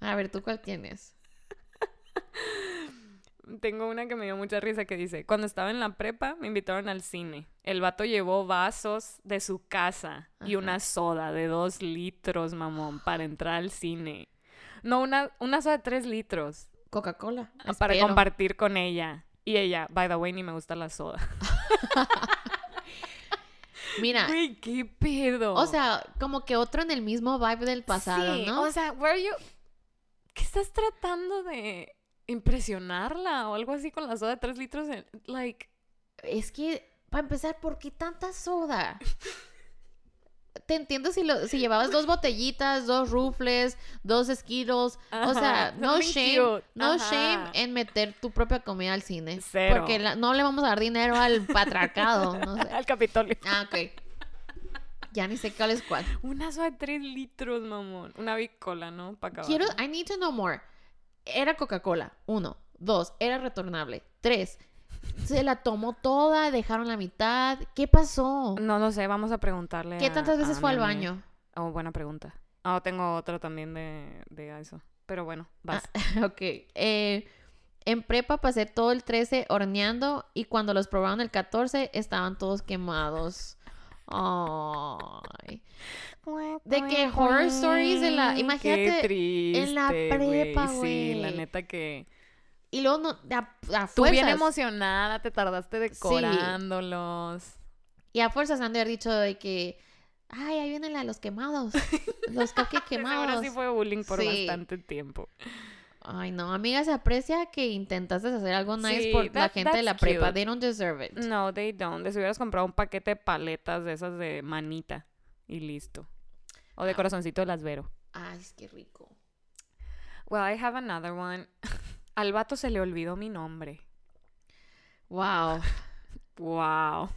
A ver, ¿tú cuál tienes? Tengo una que me dio mucha risa que dice, cuando estaba en la prepa me invitaron al cine. El vato llevó vasos de su casa y una soda de dos litros, mamón, para entrar al cine. No, una, una soda de tres litros Coca-Cola. para Espero. compartir con ella. Y ella, by the way, ni me gusta la soda. Mira, Güey, qué pedo. o sea, como que otro en el mismo vibe del pasado, Sí, ¿no? O sea, where you... ¿Qué estás tratando de impresionarla o algo así con la soda de tres litros? en- Like, Es que, para empezar, ¿por qué tanta soda? Te entiendo si, lo, si llevabas dos botellitas, dos rufles, dos esquiros. O sea, no shame, cute. no Ajá. shame en meter tu propia comida al cine. Cero. Porque la- no le vamos a dar dinero al. No sé. al Capitolio. Ah, ok. Ya ni sé cuál es cuál. Una soda de 3 litros, mamón. Una bicola, ¿no? Para acabar. Quiero, I need to know more. Era Coca-Cola. Uno. Dos. Era retornable. Tres. Se la tomó toda, dejaron la mitad. ¿Qué pasó? No lo sé, vamos a preguntarle. ¿Qué a- tantas veces fue al baño? Oh, buena pregunta. Ah, tengo otra también de, de eso. Pero bueno, vas. Ok. eh, en prepa pasé todo el 13 horneando y cuando los probaron el 14 estaban todos quemados. Ay. De que horror stories de la- Qué imagínate, triste, en la güey. prepa, Sí, la güey. neta que... Y luego no, a, a Tú bien fuerzas. emocionada, te tardaste decorándolos. Y a fuerzas han de haber dicho de que, ay, ahí vienen la de los quemados. Los cupcakes quemados. Ahora sí fue bullying por Sí. bastante tiempo. Ay, no, amiga, se aprecia que intentaste hacer algo nice Sí, por la that- gente de la prepa. cute. They don't deserve it. No, they don't. Les hubieras comprado un paquete de paletas de esas de manita y listo. O de Ah. corazoncito de las Vero. Ay, es que rico. Well, I have another one. Al vato se le olvidó mi nombre. Wow. Wow.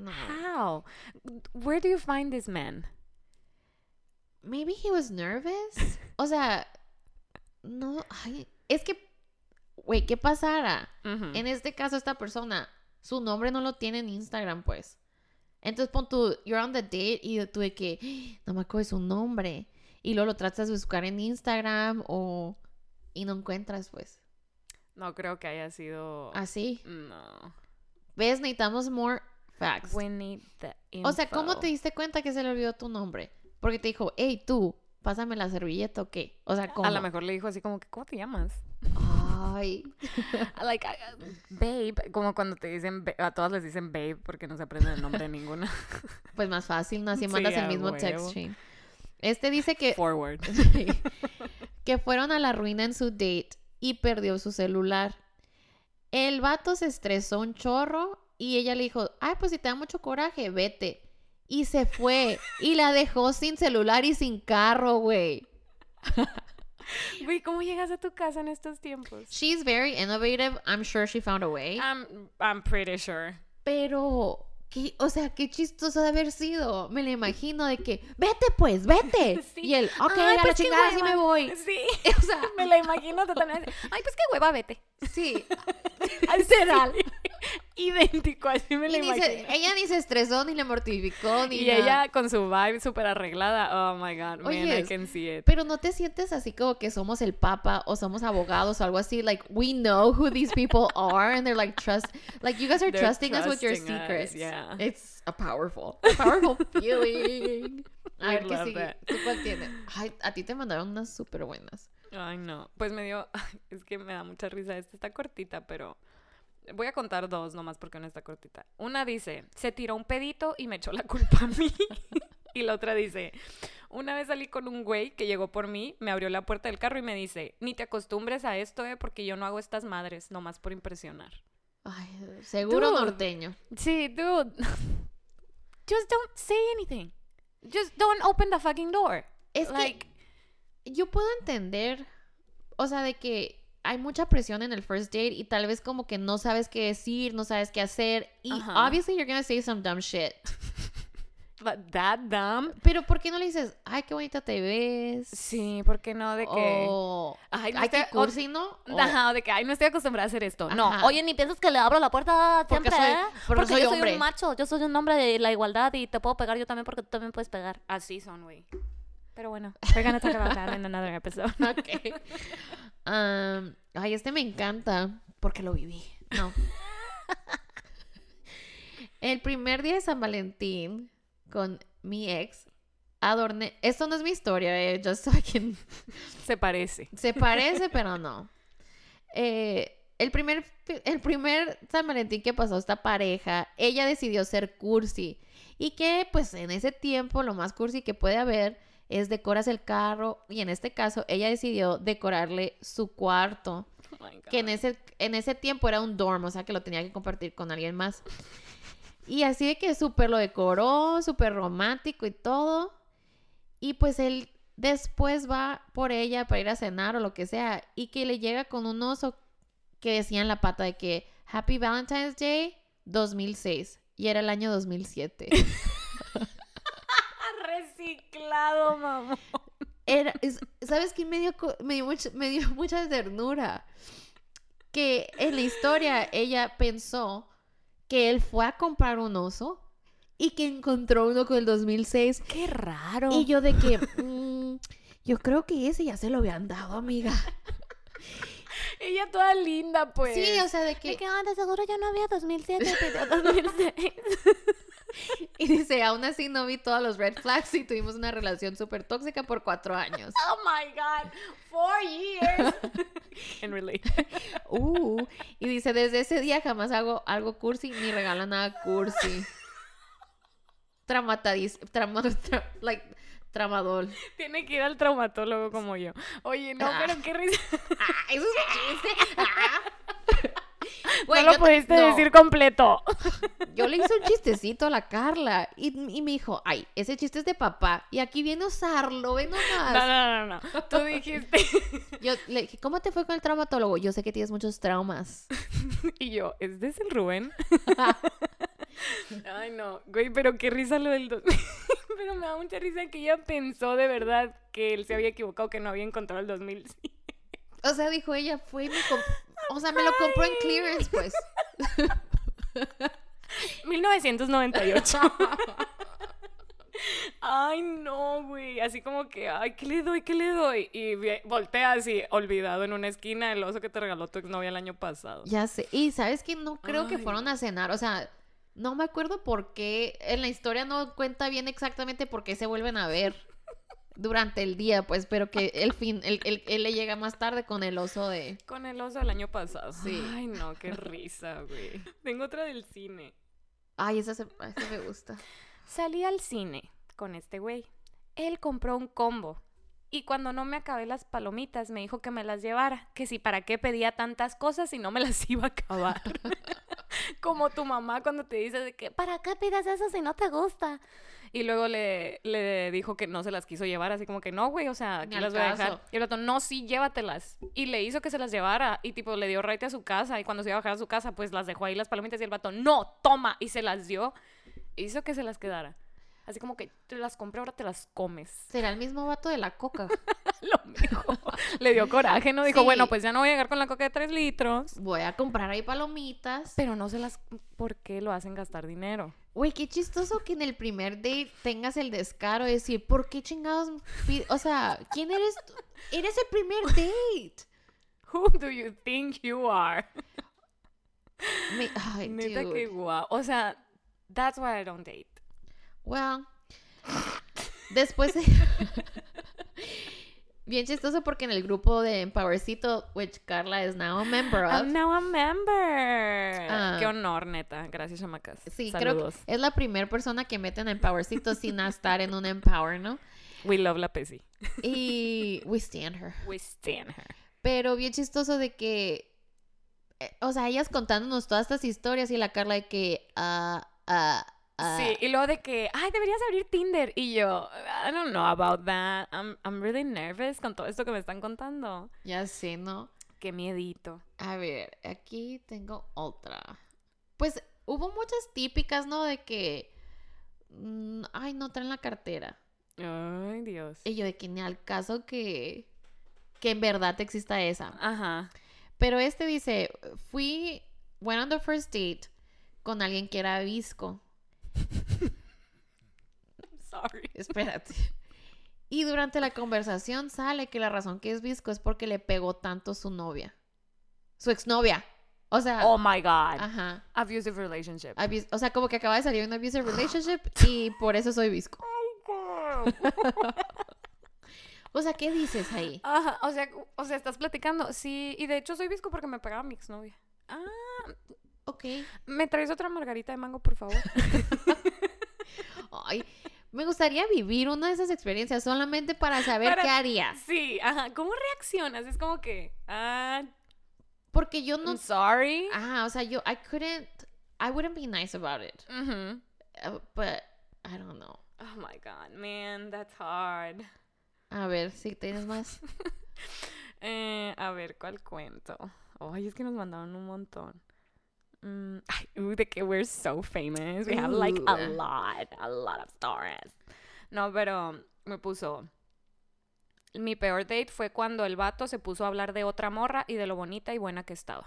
No. How? Where do you find this man? Maybe he was nervous. O sea, no, ay, es que, güey, ¿qué pasara? En este caso, esta persona, su nombre no lo tiene en Instagram, pues. Entonces, pon tú, you're on the date y tú de que, "Ah, no me acuerdo de su nombre. Y luego lo tratas de buscar en Instagram o... Y no encuentras, pues. No creo que haya sido... Así. No. ¿Ves? Necesitamos more facts. We need the O sea, ¿cómo info. te diste cuenta que se le olvidó tu nombre? Porque te dijo, hey, tú, pásame la servilleta o qué. O sea, ¿cómo? A lo mejor le dijo así como que, ¿cómo te llamas? Ay. Like, babe, como cuando te dicen, a todas les dicen babe porque no se aprenden el nombre de ninguna. Pues más fácil, ¿no? Así Sí, mandas el mismo text chain. Este dice que, Forward. que fueron a la ruina en su date y perdió su celular. El vato se estresó un chorro y ella le dijo, ay, pues si te da mucho coraje, vete. Y se fue y la dejó sin celular y sin carro, güey. Güey, ¿cómo llegas a tu casa en estos tiempos? She's very innovative. I'm sure she found a way. I'm, I'm pretty sure. Pero, ¿qué, o sea, qué chistoso de haber sido. Me lo imagino de que, vete pues, vete. Sí. Y él, ok, Ay, a la pues qué chingada, así me voy. Sí. O sea, Me la imagino totalmente. Ay, pues qué hueva, vete. sí. Literal. Idéntico, así me ni imagino. ella ni se estresó, ni le mortificó, ni Y nada. ella con su vibe súper arreglada. Oh my god, man, I can see it. Pero no te sientes así como que somos el papa o somos abogados o algo así. Like, we know who these people are and they're like, trust, like, you guys are trusting us with your us, secrets. yeah. It's a powerful, a powerful feeling. A I ver qué sigue. ¿Tú cuál tienes? Ay, a ti te mandaron unas súper buenas. Ay, no. Pues me dio. Es que me da mucha risa. Esta está cortita, pero. Voy a contar dos nomás porque una está cortita. Una dice: Se tiró un pedito y me echó la culpa a mí. y la otra dice: Una vez salí con un güey que llegó por mí, me abrió la puerta del carro y me dice: Ni te acostumbres a esto, eh, porque yo no hago estas madres, nomás por impresionar. Ay, seguro Dude. norteño. Sí, dude. Just don't say anything. Just don't open the fucking door. Es like, que yo puedo entender, o sea, de que hay mucha presión en el first date y tal vez como que no sabes qué decir, no sabes qué hacer y Ajá. obviously you're gonna say some dumb shit. But that dumb. Pero ¿por qué no le dices, ay, qué bonita te ves? Sí, ¿por qué no? De que. O, Ay, no ay, qué estoy- o- cursi, ¿no? O- Ajá, o de que, ay, no estoy acostumbrada a hacer esto. No, Ajá. oye, ni piensas que le abro la puerta Porque siempre, soy- ¿eh? porque soy yo soy hombre. un macho, yo soy un hombre de la igualdad y te puedo pegar yo también porque tú también puedes pegar. Así son, güey. Pero bueno, we're gonna talk about that in another episode. Ok. Um, ay, este me encanta porque lo viví. No. El primer día de San Valentín con mi ex, adorné. Esto no es mi historia, eh, just so I can- Se parece. Se parece, pero no. Eh, el, primer, el primer San Valentín que pasó esta pareja, ella decidió ser cursi. Y que, pues, en ese tiempo, lo más cursi que puede haber es decoras el carro. Y en este caso, ella decidió decorarle su cuarto. Oh. Que en ese, en ese tiempo era un dorm, o sea que lo tenía que compartir con alguien más. Y así de que súper lo decoró, súper romántico y todo. Y pues él después va por ella para ir a cenar o lo que sea. Y que le llega con un oso que decía en la pata de que Happy Valentine's Day 2006. Y era el año 2007. Mamá. Era, es- ¿Sabes qué? Me dio, me, dio mucha, me dio mucha ternura. Que en la historia ella pensó que él fue a comprar un oso y que encontró uno con el 2006. Qué raro. Y yo de que, mm, yo creo que ese ya se lo habían dado, amiga. Ella toda linda, pues. Sí, o sea, de De que... que, ah, de seguro ya no había 2007, pero 2006. Y dice, aún así no vi todos los red flags y tuvimos una relación súper tóxica por cuatro años. Oh my God, four years. And relate. Uh, y dice, desde ese día jamás hago algo cursi ni regalo nada cursi. Traumatadis, trama, tra- like, tramadol. Tiene que ir al traumatólogo como yo. Oye, no, Ah. pero qué risa. Ah, eso es un chiste. Ah. No lo pudiste no, decir completo. Yo le hice un chistecito a la Carla y, y me dijo, ay, ese chiste es de papá y aquí viene a usarlo, ve nomás. No, no, no, no. Tú dijiste. Yo le dije, ¿cómo te fue con el traumatólogo? Yo sé que tienes muchos traumas. Y yo, ¿es de ese el Rubén? Ay, no. Güey, pero qué risa lo del... dos- pero me da mucha risa que ella pensó de verdad que él se había equivocado, que no había encontrado el 2000. O sea, dijo ella, fue y me O sea, me lo compró en clearance, pues. 1998. Ay, no, güey. Así como que, ay, ¿qué le doy? ¿Qué le doy? Y voltea así, olvidado en una esquina el oso que te regaló tu exnovia el año pasado. Ya sé. Y sabes que no creo que fueron a cenar. O sea, no me acuerdo por qué. En la historia no cuenta bien exactamente por qué se vuelven a ver durante el día, pues, pero que el fin, el- el- él le llega más tarde con el oso de. Con el oso del año pasado. Sí. Ay, no, qué risa, güey. Tengo otra del cine. Ay, esa, se- esa me gusta. Salí al cine con este güey. Él compró un combo. Y cuando no me acabé las palomitas, me dijo que me las llevara. Que si para qué pedía tantas cosas y no me las iba a acabar. Como tu mamá cuando te dice de que, ¿para qué pides eso si no te gusta? Y luego le, le dijo que no se las quiso llevar, así como que no, güey, o sea, aquí las voy a dejar. Y el otro, no, sí, llévatelas. Y le hizo que se las llevara y tipo le dio raite a su casa y cuando se iba a bajar a su casa, pues las dejó ahí las palomitas y el vato, no, toma, y se las dio. Hizo que se las quedara. Así como que te las compré, ahora te las comes. Será el mismo vato de la coca. Lo mismo. Le dio coraje, ¿no? Dijo, Sí. bueno, pues ya no voy a llegar con la coca de 3 litros. Voy a comprar ahí palomitas. Pero no se las... ¿Por qué lo hacen gastar dinero? Güey, qué chistoso que en el primer date tengas el descaro de decir, ¿por qué chingados? O sea, ¿quién eres tú? Eres el primer date. Who do you think you are? Me- ay, Neta dude. que guau. O sea, that's why I don't date. Well, después de... Bien chistoso porque en el grupo de Empowercito, which Carla is now a member of, I'm now a member. Ah. Qué honor, neta. Gracias, chamacas. sí, creo Saludos. que es la primera persona que meten a Empowercito sin estar en un Empower, ¿no? We love la Pesi. Y we stand her. We stand her. Pero bien chistoso de que, eh, o sea, ellas contándonos todas estas historias y la Carla de que, ah, ah, Sí, y luego de que, ay, deberías abrir Tinder. Y yo, I don't know about that. I'm, I'm really nervous con todo esto que me están contando. Ya sé, ¿no? Qué miedito. A ver, aquí tengo otra. Pues hubo muchas típicas, ¿no? De que, mm, ay, no traen la cartera. Ay, Dios. Y yo de que ni al caso que, que en verdad exista esa. Ajá. Pero este dice, fui, went on the first date con alguien que era visco. Sorry. Espérate. Y durante la conversación sale que la razón que es visco es porque le pegó tanto su novia. Su exnovia. O sea, Oh my God. ajá. Abusive relationship. Abus- o sea, como que acaba de salir un abusive relationship y por eso soy visco. O sea, ¿qué dices ahí? Ajá, o sea, o sea, estás platicando. Sí, y de hecho soy visco porque me pegaba mi exnovia. Ah, Ok. ¿me traes otra margarita de mango, por favor? Ay, me gustaría vivir una de esas experiencias solamente para saber Para- qué harías. sí, ajá. ¿Cómo reaccionas? Es como que, ah, Porque yo no... I'm sorry. Ajá, o sea, yo... I couldn't... I wouldn't be nice about it. Uh, but, I don't know. Oh my God, man, that's hard. A ver, si tienes más. Eh, a ver, ¿cuál cuento? Ay, es que nos mandaron un montón. Mm, de que we're so famous. We have like a lot, a lot of stories. No, pero me puso. Mi peor date fue cuando el vato se puso a hablar de otra morra y de lo bonita y buena que estaba.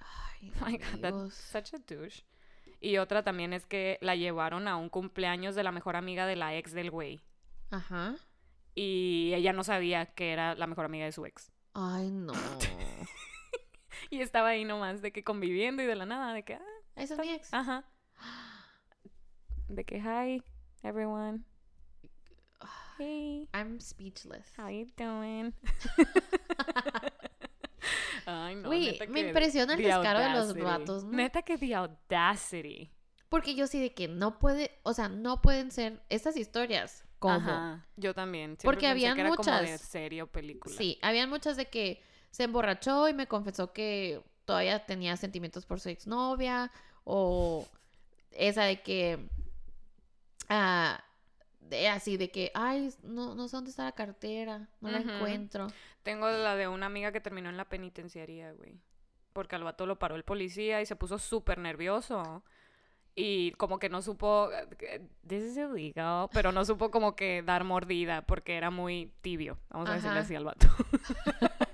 Ay, Oh my God, that's amigos. such a douche. Y otra también es que la llevaron a un cumpleaños de la mejor amiga de la ex del güey. Ajá. Y ella no sabía que era la mejor amiga de su ex. Ay, no. Y estaba ahí nomás de que conviviendo y de la nada, de que, ah, Esa es mi ex. ajá. De que, hi, everyone. Hey, I'm speechless. how you doing? Ay, no, neta me que impresiona el the descaro de los audacity. vatos, ¿no? Neta que the audacity. Porque yo sí de que no puede, o sea, no pueden ser estas historias como. Ajá, yo también. Porque habían era como de muchas. serie o película. Sí, habían muchas de que se emborrachó y me confesó que todavía tenía sentimientos por su exnovia o esa de que ah, de así de que ay, no no sé dónde está la cartera, no la encuentro. Tengo la de una amiga que terminó en la penitenciaría, güey. Porque al vato lo paró el policía y se puso súper nervioso. Y como que no supo, this is illegal, pero no supo como que dar mordida porque era muy tibio, vamos a decirle así al vato.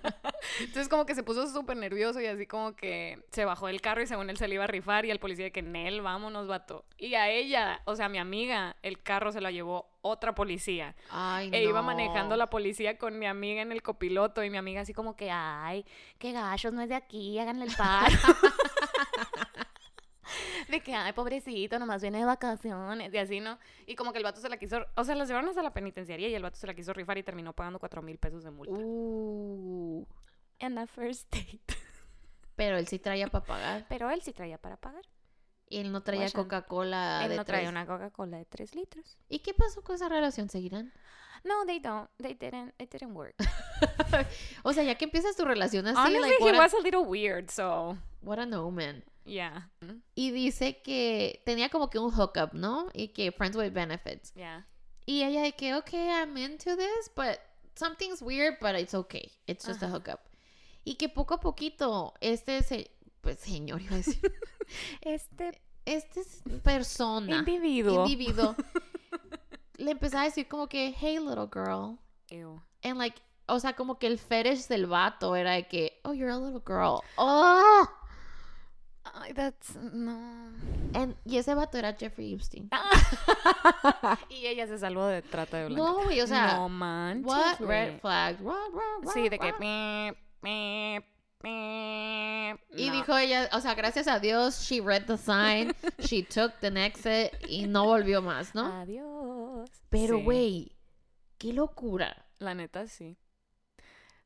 Entonces como que se puso súper nervioso y así como que se bajó del carro y según él se le iba a rifar y el policía de que Nel, vámonos, vato. Y a ella, o sea, a mi amiga, el carro se la llevó otra policía. Ay, E iba manejando la policía con mi amiga en el copiloto y mi amiga así como que, ay, qué gachos, no es de aquí, háganle el paro. de que, ay, pobrecito, nomás viene de vacaciones, y así, ¿no? Y como que el vato se la quiso, o sea, las llevaron hasta la penitenciaría y el vato se la quiso rifar y terminó pagando cuatro mil pesos de multa. Uh, En la first date. pero él sí traía para pagar. Pero él sí traía para pagar. Y él no traía. Coca-Cola él de no traía tres. una Coca-Cola de tres litros. ¿Y qué pasó con esa relación? ¿Seguirán? No, they don't. They didn't. It didn't work. O sea, ya que empiezas tu relación así, Honestly, like, he a, was a little weird, so, what a no man. yeah. Y dice que tenía como que un hookup, ¿no? Y que friends with benefits. Yeah. Y ella de que, okay, I'm into this, but something's weird, but it's okay. It's just a Ajá. hookup. Y que poco a poquito, este, se, pues señor, iba a decir, Este este es persona, individuo. individuo, le empezaba a decir como que, hey, little girl. Ew. And like, o sea, como que el fetish del vato era de que, oh, you're a little girl. Oh. Ay, that's no. And, y ese vato era Jeffrey Epstein. y ella se salvó de trata de blanca. No, güey, o sea, no manches. What? Red flags. What, what, what, Sí, de que Y No. dijo ella, o sea, gracias a Dios, she read the sign, she took the next exit y no volvió más, ¿no? Adiós. Pero, Sí, güey, qué locura. La neta sí.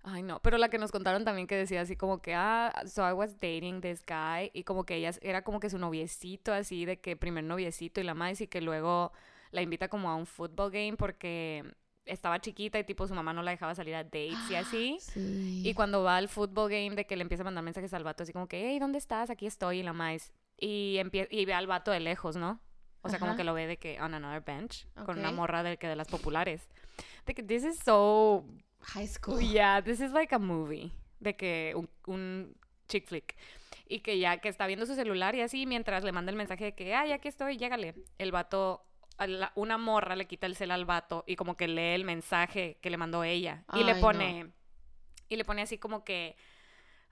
Ay, no, pero la que nos contaron también que decía así como que, ah, so I was dating this guy y como que ella era como que su noviecito así, de que primer noviecito y la más y que luego la invita como a un football game porque estaba chiquita y tipo su mamá no la dejaba salir a dates y así. Sí. Y cuando va al football game de que le empieza a mandar mensajes al vato así como que, hey, ¿dónde estás? Aquí estoy y la más. Y, y ve al vato de lejos, ¿no? O sea, como Ajá. que lo ve de que on another bench con una morra de que de las populares. De que this is so High school. Yeah, this is like a movie. De que un, un chick flick. Y que ya que está viendo su celular y así, mientras le manda el mensaje de que, ay, aquí estoy, llégale. El vato, la- una morra le quita el cel al vato y como que lee el mensaje que le mandó ella. Y le Ay, pone, y le pone así como que,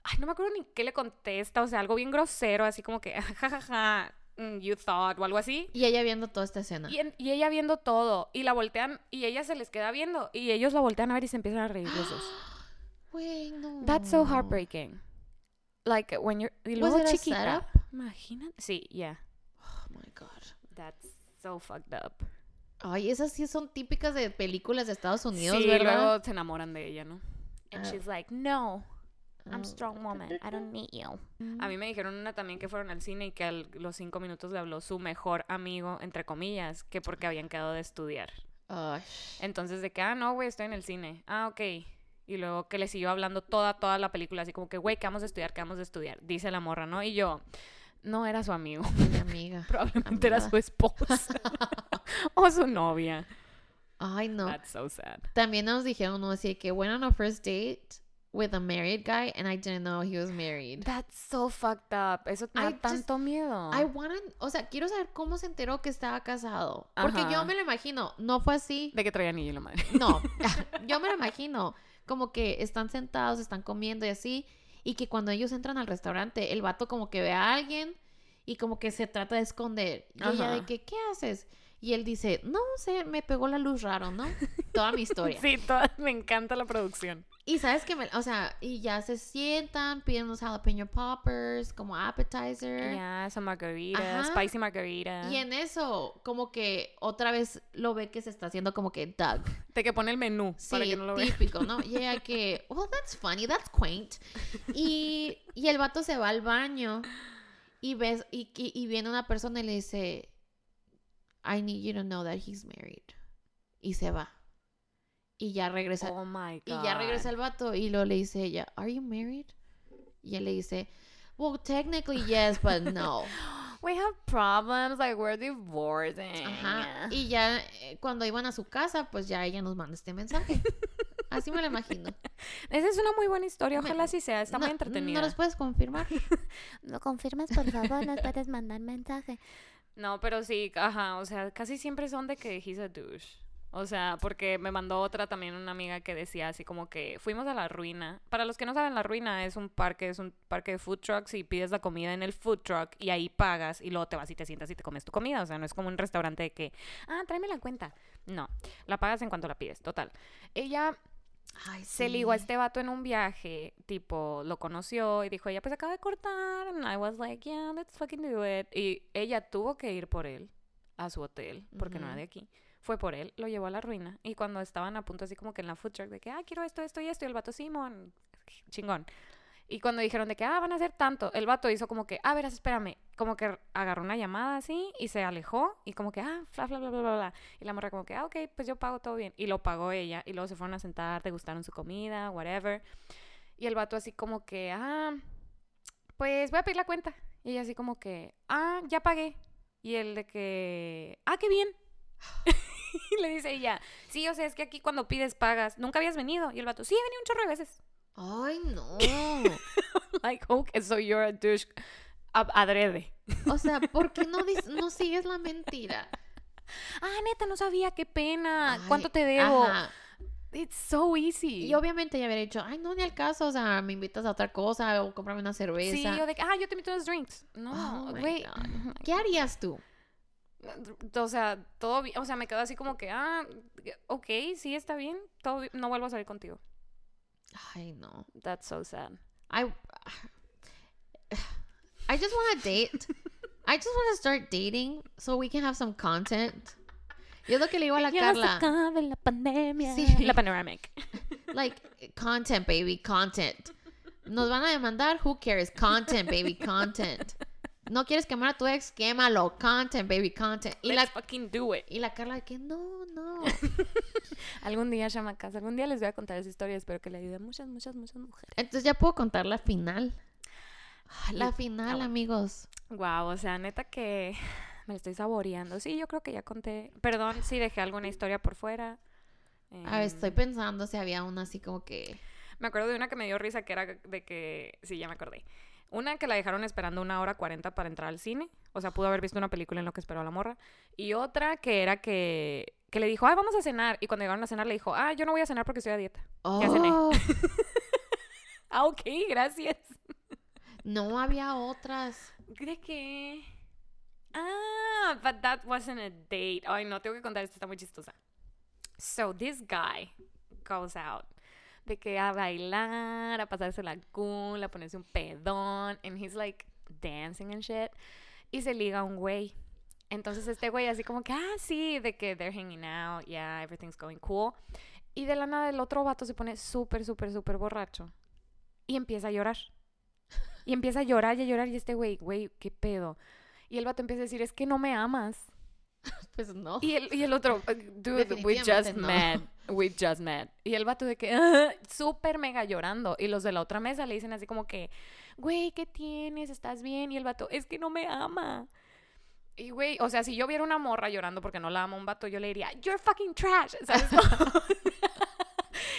ay, no me acuerdo ni qué le contesta, o sea, algo bien grosero, así como que, jajaja, mm, you thought, o algo así. Y ella viendo toda esta escena. Y, en- y ella viendo todo, y la voltean, y ella se les queda viendo, y ellos la voltean a ver y se empiezan a reír los dos. No. That's so heartbreaking. Like when you're y Was luego a chiquita. setup? Imagínate. Sí, yeah. Oh my god. That's so fucked up. Ay, esas sí son típicas de películas de Estados Unidos, sí, ¿verdad? luego se enamoran de ella, ¿no? And Ah. she's like, "No, I'm Ah. strong woman. I don't need you." A mí me dijeron una también que fueron al cine y que a los cinco minutos le habló su mejor amigo, entre comillas, que porque habían quedado de estudiar. Entonces de que, ah, no, güey, estoy en el cine. Ah, ok. Y luego que le siguió hablando toda, toda la película, así como que, güey, que vamos a estudiar, que vamos a estudiar. Dice la morra, ¿no? Y yo, no era su amigo. mi amiga. Probablemente era su esposa. o su novia. Ay, no. That's so sad. También nos dijeron, no, así que went on a first date with a married guy and I didn't know he was married. That's so fucked up. Eso me I da just- tanto miedo. I wanna, o sea, quiero saber cómo se enteró que estaba casado. Porque yo me lo imagino, no fue así. De que traía anillo la madre. No, yo me lo imagino como que están sentados, están comiendo y así, y que cuando ellos entran al restaurante, el vato como que ve a alguien y como que se trata de esconder. Y ella de que, ¿qué haces? Y él dice, no sé, me pegó la luz raro, ¿no? Toda mi historia. Sí, toda- me encanta la producción. Y sabes que, me, o sea, y ya se sientan, piden unos jalapeno poppers como appetizer. Ya, son margaritas, spicy margarita. Y en eso, como que otra vez lo ve que se está haciendo como que Doug. De que pone el menú para Sí, que no lo vean. típico, ¿no? Y ella que, well, that's funny, that's quaint. Y, y el vato se va al baño y ves, y, y, y viene una persona y le dice, I need you to know that he's married. Y se va. Y ya regresa. Oh my God. y ya regresa el vato y luego le dice ella, Are you married? Y él le dice, Well, technically yes, but no. We have problems, like we're divorcing. Ajá. Y ya eh, cuando iban a su casa, pues ya ella nos manda este mensaje. Así me lo imagino. Esa es una muy buena historia, Me- ojalá sí sea, está muy entretenida. ¿No los puedes confirmar? ¿Lo confirmas, por favor? ¿Nos puedes mandar mensaje? No, pero sí, ajá, o sea, casi siempre son de que he's a douche. O sea, porque me mandó otra también una amiga que decía así como que fuimos a la ruina. Para los que no saben, la ruina es un parque, es un parque de food trucks y pides la comida en el food truck y ahí pagas y luego te vas y te sientas y te comes tu comida. O sea, no es como un restaurante de que, ah, tráeme la cuenta. No, la pagas en cuanto la pides, total. Ella Ay, se ligó a este vato en un viaje, tipo, lo conoció y dijo, ella pues acaba de cortar. And I was like, yeah, let's fucking do it. Y ella tuvo que ir por él a su hotel, porque no era de aquí. Fue por él, lo llevó a la ruina. Y cuando estaban a punto así como que en la food truck de que, ah, quiero esto, esto y esto, y el vato, Simón, chingón. Y cuando dijeron de que, ah, van a hacer tanto, el vato hizo como que, ah, verás, espérame, como que agarró una llamada así y se alejó y como que, ah, bla, bla, bla, bla, bla. Y la morra como que, ah, ok, pues yo pago todo bien. Y lo pagó ella y luego se fueron a sentar, degustaron su comida, whatever. Y el vato así como que, ah, pues voy a pedir la cuenta. Y ella así como que, ah, ya pagué. Y él de que, ah, qué bien. Y le dice ella, sí, o sea, es que aquí cuando pides pagas, nunca habías venido. Y el vato, sí, he venido un chorro de veces. Ay, no. like, okay, so you're a douche adrede. O sea, ¿por qué no, dis- no sigues la mentira? Ah, neta, no sabía, qué pena. Ay, ¿Cuánto te debo? ajá. It's so easy. Y obviamente ya habría dicho, ay, no, ni al caso, o sea, me invitas a otra cosa o cómprame una cerveza. Sí, yo de que, ah, yo te invito a unos drinks. No, Oh güey. ¿Qué harías tú? O sea, todo bien. O sea, me quedo así como que, ah, ok, sí, está bien. Todo bien, No vuelvo a salir contigo. Ay, no. That's so sad. I I just want to date. I just want to start dating so we can have some content. Yo lo que le digo a la Ya se Carla, acabe la pandemia. Sí. La panoramic. like content, baby, content. Nos van a demandar, who cares? Content, baby, content. No quieres quemar a tu ex, quémalo, content, baby, content. Y la Let's fucking do it. y la Carla de que no, no. Algún día, chamacas, algún día les voy a contar esa historia. Espero que le ayude a muchas, muchas, muchas mujeres. Entonces ya puedo contar la final. La Ah, final, bueno. amigos. Wow, o sea, neta que Me estoy saboreando. Sí, yo creo que ya conté. Perdón si dejé alguna historia por fuera. A ver, estoy Em, pensando si había una así como que. Me acuerdo de una que me dio risa que era de que. Sí, ya me acordé. Una que la dejaron esperando una hora cuarenta para entrar al cine. O sea, pudo haber visto una película en lo que esperó la morra. Y otra que era que, que le dijo, ay, vamos a cenar. Y cuando llegaron a cenar le dijo, ah, yo no voy a cenar porque estoy a dieta. Ya cené. Oh, Ah, ok, gracias. no había otras. Ah, but that wasn't a date. Ay, no, tengo que contar esto, está muy chistosa. So, this guy goes out de que a bailar, a pasarse la cool, a ponerse un pedón, and he's like dancing and shit. Y se liga a un güey. Entonces este güey así como que, ah, sí, de que they're hanging out, yeah, everything's going cool. Y de la nada el otro vato se pone súper, súper, súper borracho. Y empieza a llorar. Y empieza a llorar y a llorar y este güey, güey, ¿qué pedo? Y el vato empieza a decir, es que no me amas. Pues no. Y el, y el otro, "Uh, dude, we just no. met. We just met. Y el vato de que, súper mega llorando. Y los de la otra mesa le dicen así como que, güey, ¿qué tienes? ¿Estás bien? Y el vato, es que no me ama. Y güey, o sea, si yo viera una morra llorando porque no la ama un vato, yo le diría, you're fucking trash. ¿Sabes?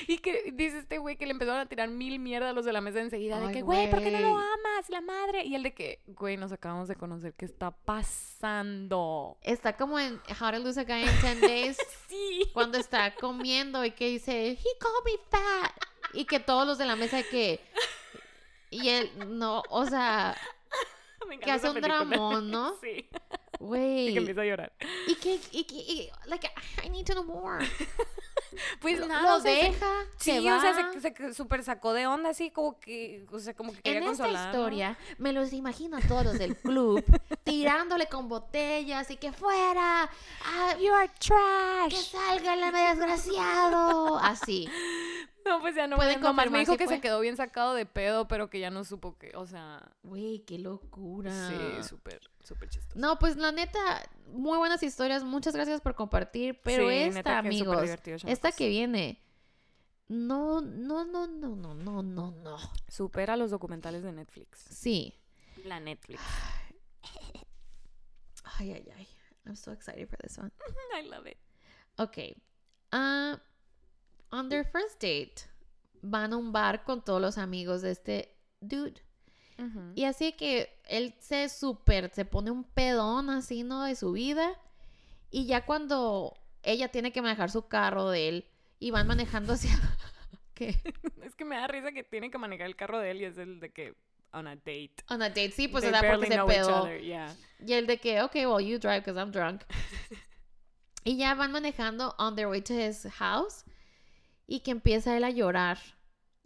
y que dice este güey que le empezaron a tirar mil mierda a los de la mesa enseguida. De que, güey, ¿por qué no lo amas? La madre. Y el de que, güey, nos acabamos de conocer. ¿Qué está pasando? Está como en How to Lose a Guy in 10 Days. Sí. cuando está comiendo y que dice, he called me fat. Y que todos los de la mesa que... Y él, no, o sea, Me que hace un dramón, ¿no? Sí. Y Güey. que empieza a llorar. Y que, y que, y- like, I need to know more. Pues Lo- nada, lo o sea, se- deja, Sí, se o sea, va. se, se super sacó de onda así como que, o sea, como que quería En esta consolar. ¿no? historia me los imagino a todos los del club tirándole con botellas y que fuera, ah, You are que trash. salga el desgraciado, así. No, pues ya no. ¿Pueden me- nomás me dijo que fue? se quedó bien sacado de pedo, pero que ya no supo que, o sea, Güey, qué locura. sí, súper, súper chistoso. No, pues la neta, muy buenas historias. Muchas gracias por compartir. Pero Sí, esta, neta es amigos, esta que viene. No, no, no, no, no, no, no, no. Supera los documentales de Netflix. Sí. La Netflix. Ay, ay, ay. I'm so excited for this one. I love it. Ok. Ah, on their first date, van a un bar con todos los amigos de este dude. Y así que él se super, se pone un pedón así, ¿no? De su vida. Y ya cuando ella tiene que manejar su carro de él y van manejando hacia... ¿Qué? Es que me da risa que tiene que manejar el carro de él y es el de que on a date. On a date, sí, pues sea, porque se pedó. yeah. Y el de que, ok, well, you drive because I'm drunk. y ya van manejando on their way to his house. Y que empieza él a llorar.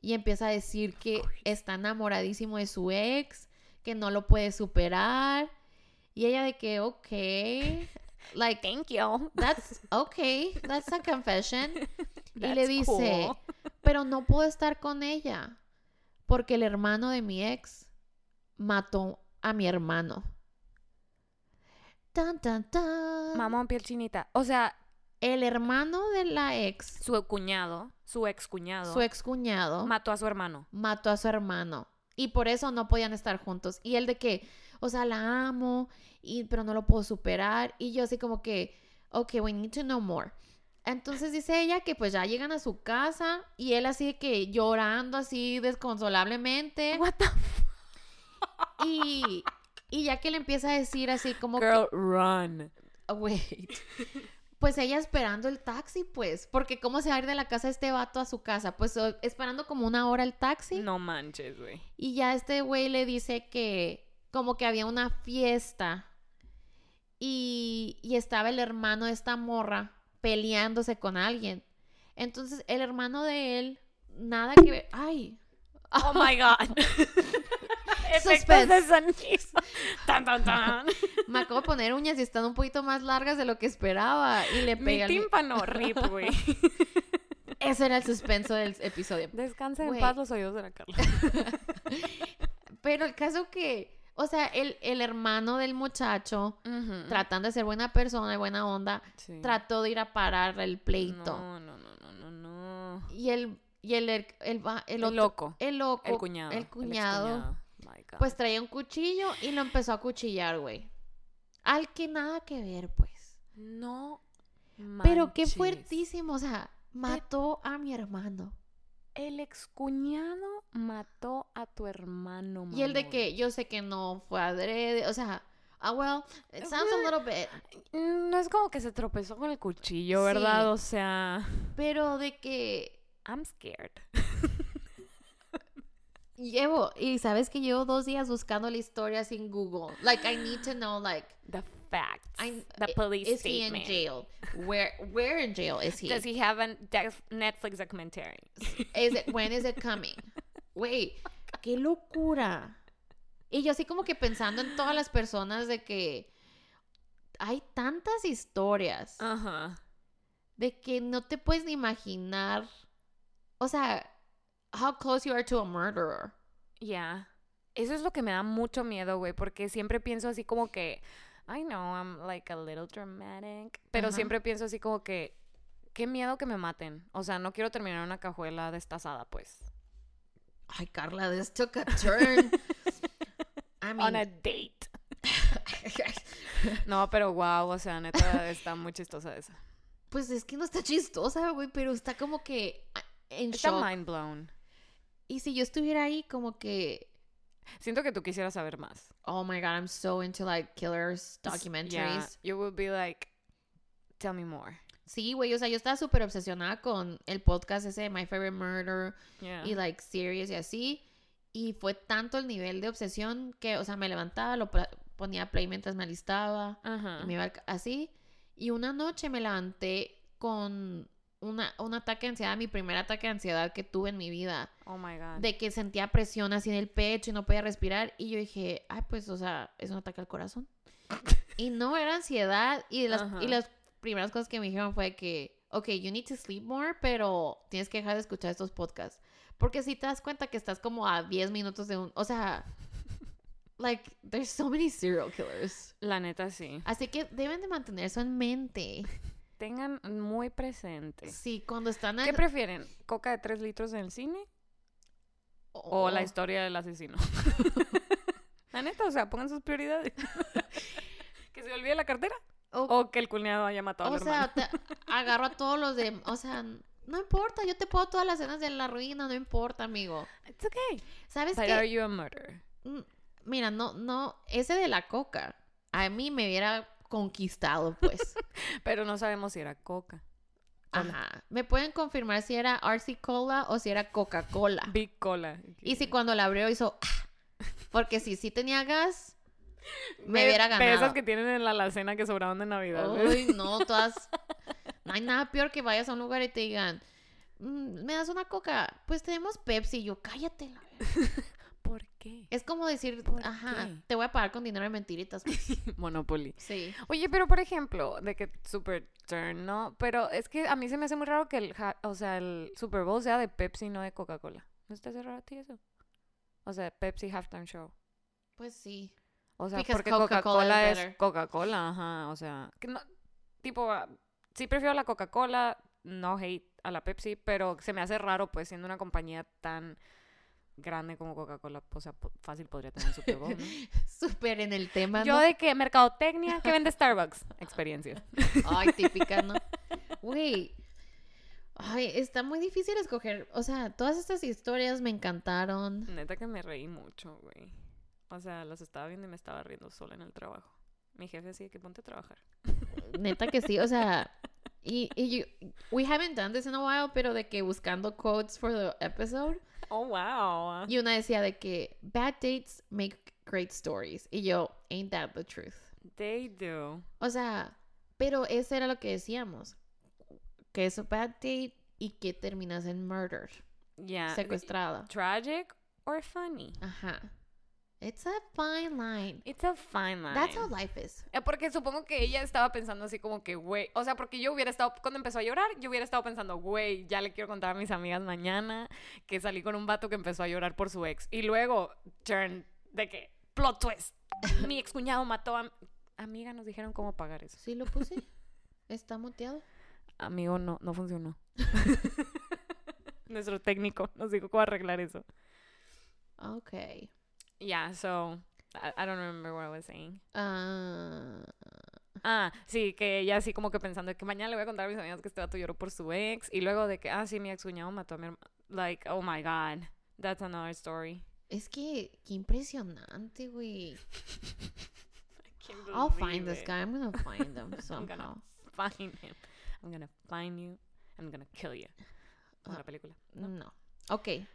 Y empieza a decir que está enamoradísimo de su ex. Que no lo puede superar. Y ella de que, ok. Like, Thank you. that's okay. That's a confession. y le dice, cool. pero no puedo estar con ella. Porque el hermano de mi ex mató a mi hermano. Tan, tan, tan. Mamón, piel chinita. O sea, El hermano de la ex, su cuñado, su ex cuñado, su ex cuñado, mató a su hermano. mató a su hermano. Y por eso no podían estar juntos. Y él de que, o sea, la amo, y, pero no lo puedo superar. Y yo así como que, ok, we need to know more. Entonces dice ella que pues ya llegan a su casa y él así de que llorando así desconsolablemente. What the Y, y ya que le empieza a decir así como que, Girl, run. "Oh, wait. Pues ella esperando el taxi, pues. Porque cómo se va a ir de la casa este vato a su casa. Pues esperando como una hora el taxi. No manches, güey. Y ya este güey le dice que como que había una fiesta y, y estaba el hermano de esta morra peleándose con alguien. Entonces el hermano de él, nada que ver. Ay. Oh my god. Efectos de sonido. Tan, tan, tan. Me acabo de poner uñas y están un poquito más largas de lo que esperaba. Y le al mi- tímpano, rip, güey. Ese era el suspenso del episodio. Descansa en paz los oídos de la Carla. Pero el caso que, o sea, el, el hermano del muchacho, tratando de ser buena persona y buena onda, Sí. trató de ir a parar el pleito. No, no, no, no, no, no. Y el, y el, el, el el otro- loco. el loco, El cuñado. el cuñado. My God. pues traía un cuchillo y lo empezó a cuchillar, güey. Al que nada que ver, pues. No. Pero qué manches. fuertísimo, o sea, mató a mi hermano. El excuñado mató a tu hermano. Y el de que yo sé que no fue adrede, o sea, ah, well, it sounds a little bit, Mm, No es como que se tropezó con el cuchillo, ¿verdad? Sí. O sea, pero de que I'm scared. llevo, y sabes que llevo dos días buscando la historia sin Google. Like, I need to know, like, The facts. I, the police is he in statement. jail? Where, where in jail is he? Does he have a Netflix documentary? Is it, when is it coming? Güey, qué locura. Y yo así como que pensando en todas las personas de que hay tantas historias Ajá. de que no te puedes ni imaginar. O sea, how close you are to a murderer. Ya. Eso es lo que me da mucho miedo, güey, porque siempre pienso así como que, I know I'm like a little dramatic, pero siempre pienso así como que, qué miedo que me maten. O sea, no quiero terminar una cajuela destazada, pues. Ay, Carla, this took a turn. I mean, On a date. No, pero wow, o sea, neta, está muy chistosa esa. pues es que no está chistosa, güey, pero está como que ah, en Está shock. mind blown. Y si yo estuviera ahí, como que Siento que tú quisieras saber más. Oh my god, I'm so into like killers documentaries. Yeah, you would be like, tell me more. Sí, güey, o sea, yo estaba súper obsesionada con el podcast ese de My Favorite Murder Yeah. y like series y así. Y fue tanto el nivel de obsesión que, o sea, me levantaba, lo ponía a play mientras me alistaba Ajá. y me iba así. Y una noche me levanté con una, un ataque de ansiedad, mi primer ataque de ansiedad que tuve en mi vida. Oh my god. De que sentía presión así en el pecho y no podía respirar. Y yo dije, ay, pues, o sea, es un ataque al corazón. y no era ansiedad. Y, las, y las primeras cosas que me dijeron fue que, ok, you need to sleep more, pero tienes que dejar de escuchar estos podcasts. Porque si te das cuenta que estás como a 10 minutos de un. O sea, like, there's so many serial killers. La neta sí. Así que deben de mantener eso en mente. Tengan muy presente. Sí, cuando están ¿Qué en- prefieren? ¿Coca de tres litros en el cine? ¿O la Oh. historia del asesino? la neta, o sea, pongan sus prioridades. que se olvide la cartera. O- O que el cuñado haya matado O al sea, hermano. te agarro a todos los de. O sea, no importa, yo te puedo todas las escenas de la ruina, no importa, amigo. It's okay. ¿Sabes But qué? are you a murderer? Mm, Mira, no, no, ese de la coca, a mí me hubiera conquistado, pues. Pero no sabemos si era coca. Ajá. Me pueden confirmar si era RC Cola o si era Coca-Cola. Big cola. Y si cuando la abrió hizo. "Ah", Porque si sí tenía gas, me hubiera ganado. esas que tienen en la alacena que sobraban de Navidad. Uy, no, todas. No hay nada peor que vayas a un lugar y te digan, "Mm, ¿me das una coca? Pues tenemos Pepsi. Y yo, cállate. la verga". ¿Por qué? Es como decir, ¿Por ajá, qué? te voy a pagar con dinero de mentiritas. pues". Monopoly. Sí. Oye, pero por ejemplo, de que Super Turn, ¿no? Pero es que a mí se me hace muy raro que el, o sea, el Super Bowl sea de Pepsi, no de Coca-Cola. ¿No te hace raro a ti eso? O sea, Pepsi Halftime Show. Pues sí. O sea, Because porque Coca-Cola es. Coca-Cola, ajá. O sea, que no, tipo, ah, sí prefiero la Coca-Cola, no hate a la Pepsi, pero se me hace raro, pues, siendo una compañía tan grande como Coca-Cola, o sea, fácil podría tener Super Bowl, ¿no? Súper en el tema, Yo ¿no? de que mercadotecnia, que vende Starbucks, experiencia. Ay, típica, ¿no? Güey. Ay, está muy difícil escoger. O sea, todas estas historias me encantaron. Neta que me reí mucho, güey. O sea, las estaba viendo y me estaba riendo sola en el trabajo. Mi jefe así de que ponte a trabajar. Neta que sí, o sea. Y, y we haven't done this in a while, pero de que buscando quotes for the episode. Oh, wow. Y una decía de que bad dates make great stories. Y yo, ain't that the truth. They do. O sea, pero eso era lo que decíamos. Que es un bad date y que terminas en murder. Yeah. Secuestrada. Tragic or funny. Ajá. It's a fine line. It's a fine line. That's how life is. Eh, Porque supongo que ella estaba pensando así como que, güey, o sea, porque yo hubiera estado, cuando empezó a llorar, yo hubiera estado pensando, güey, ya le quiero contar a mis amigas mañana que salí con un vato que empezó a llorar por su ex. Y luego, turn, de que, plot twist, mi excuñado mató a... Amiga, nos dijeron cómo pagar eso. Sí lo puse. Está muteado. Amigo, no, no funcionó. Nuestro técnico nos dijo cómo arreglar eso. Okay. Yeah, so, I, I don't remember what I was saying. Ah, Ah, sí, que ella así como que pensando que mañana le voy a contar a mis amigas que este vato lloró por su ex. Y luego de que, ah, sí, mi ex cuñado mató a mi hermano. Like, oh my god. That's another story. Es que, qué impresionante, güey. I'll find this guy. I'm gonna find him I'm somehow. gonna find him. I'm gonna find you. I'm gonna kill you. Como la película. No. Okay.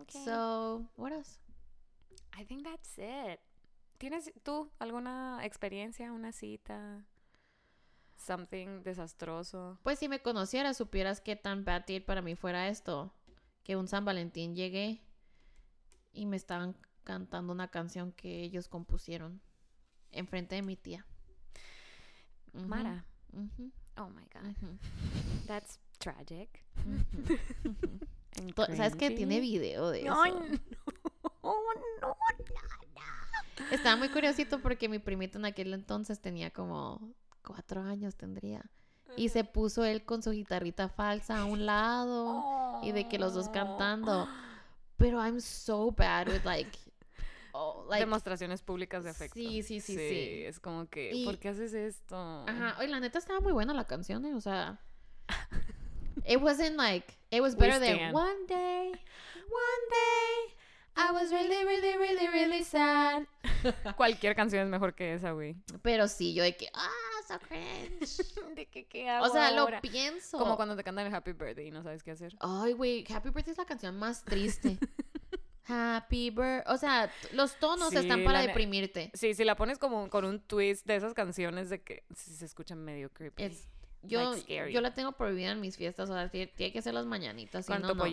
Okay. So, what else? I think that's it. ¿Tienes tú alguna experiencia, una cita? Something desastroso. Pues si me conocieras, supieras qué tan bad date para mí fuera esto. Que un San Valentín llegué y me estaban cantando una canción que ellos compusieron enfrente de mi tía. Mara. Oh my god. ujú. That's tragic. ¿Sabes que tiene video de eso? No. No. Estaba muy curiosito porque mi primito en aquel entonces tenía como cuatro años tendría. Y se puso él con su guitarrita falsa a un lado y de que los dos cantando. Pero I'm so bad with like, oh, like Demostraciones públicas de afecto. Sí, sí, sí, sí. Es como que, Y- ¿por qué haces esto? Ajá, oye, la neta estaba muy buena la canción, eh, o sea, it wasn't like, it was better than one day, one day, I was really, really, really, really sad. Cualquier canción es mejor que esa, güey. Pero sí, yo de que, ah, so cringe. ¿De qué, qué hago O sea, ahora? lo pienso. Como cuando te cantan el Happy Birthday y no sabes qué hacer. Ay, güey, Happy Birthday es la canción más triste. Happy Birthday. O sea, los tonos Sí, están para deprimirte. Sí, si la pones como con un twist de esas canciones de que se escuchan medio creepy. Es, yo, Like yo la tengo prohibida en mis fiestas. O sea, tiene, tiene que ser las mañanitas. Con no, no.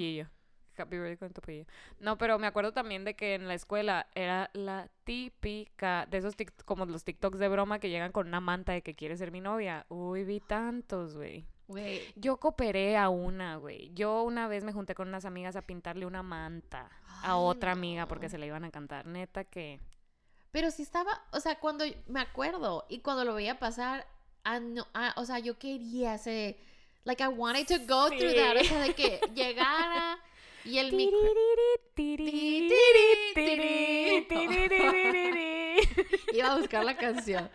Happy birthday con. No, pero me acuerdo también de que en la escuela era la típica de esos tic- como los TikToks de broma que llegan con una manta de que quiere ser mi novia. Uy, vi tantos, güey. Güey, Yo cooperé a una, güey. Yo una vez me junté con unas amigas a pintarle una manta a otra amiga porque se la iban a cantar. Neta que. Pero sí estaba, o sea, cuando me acuerdo y cuando lo veía pasar, ah, no, ah, o sea, yo quería ese, like I wanted to go through that, o sea, de que llegara y el micro, iba a buscar la canción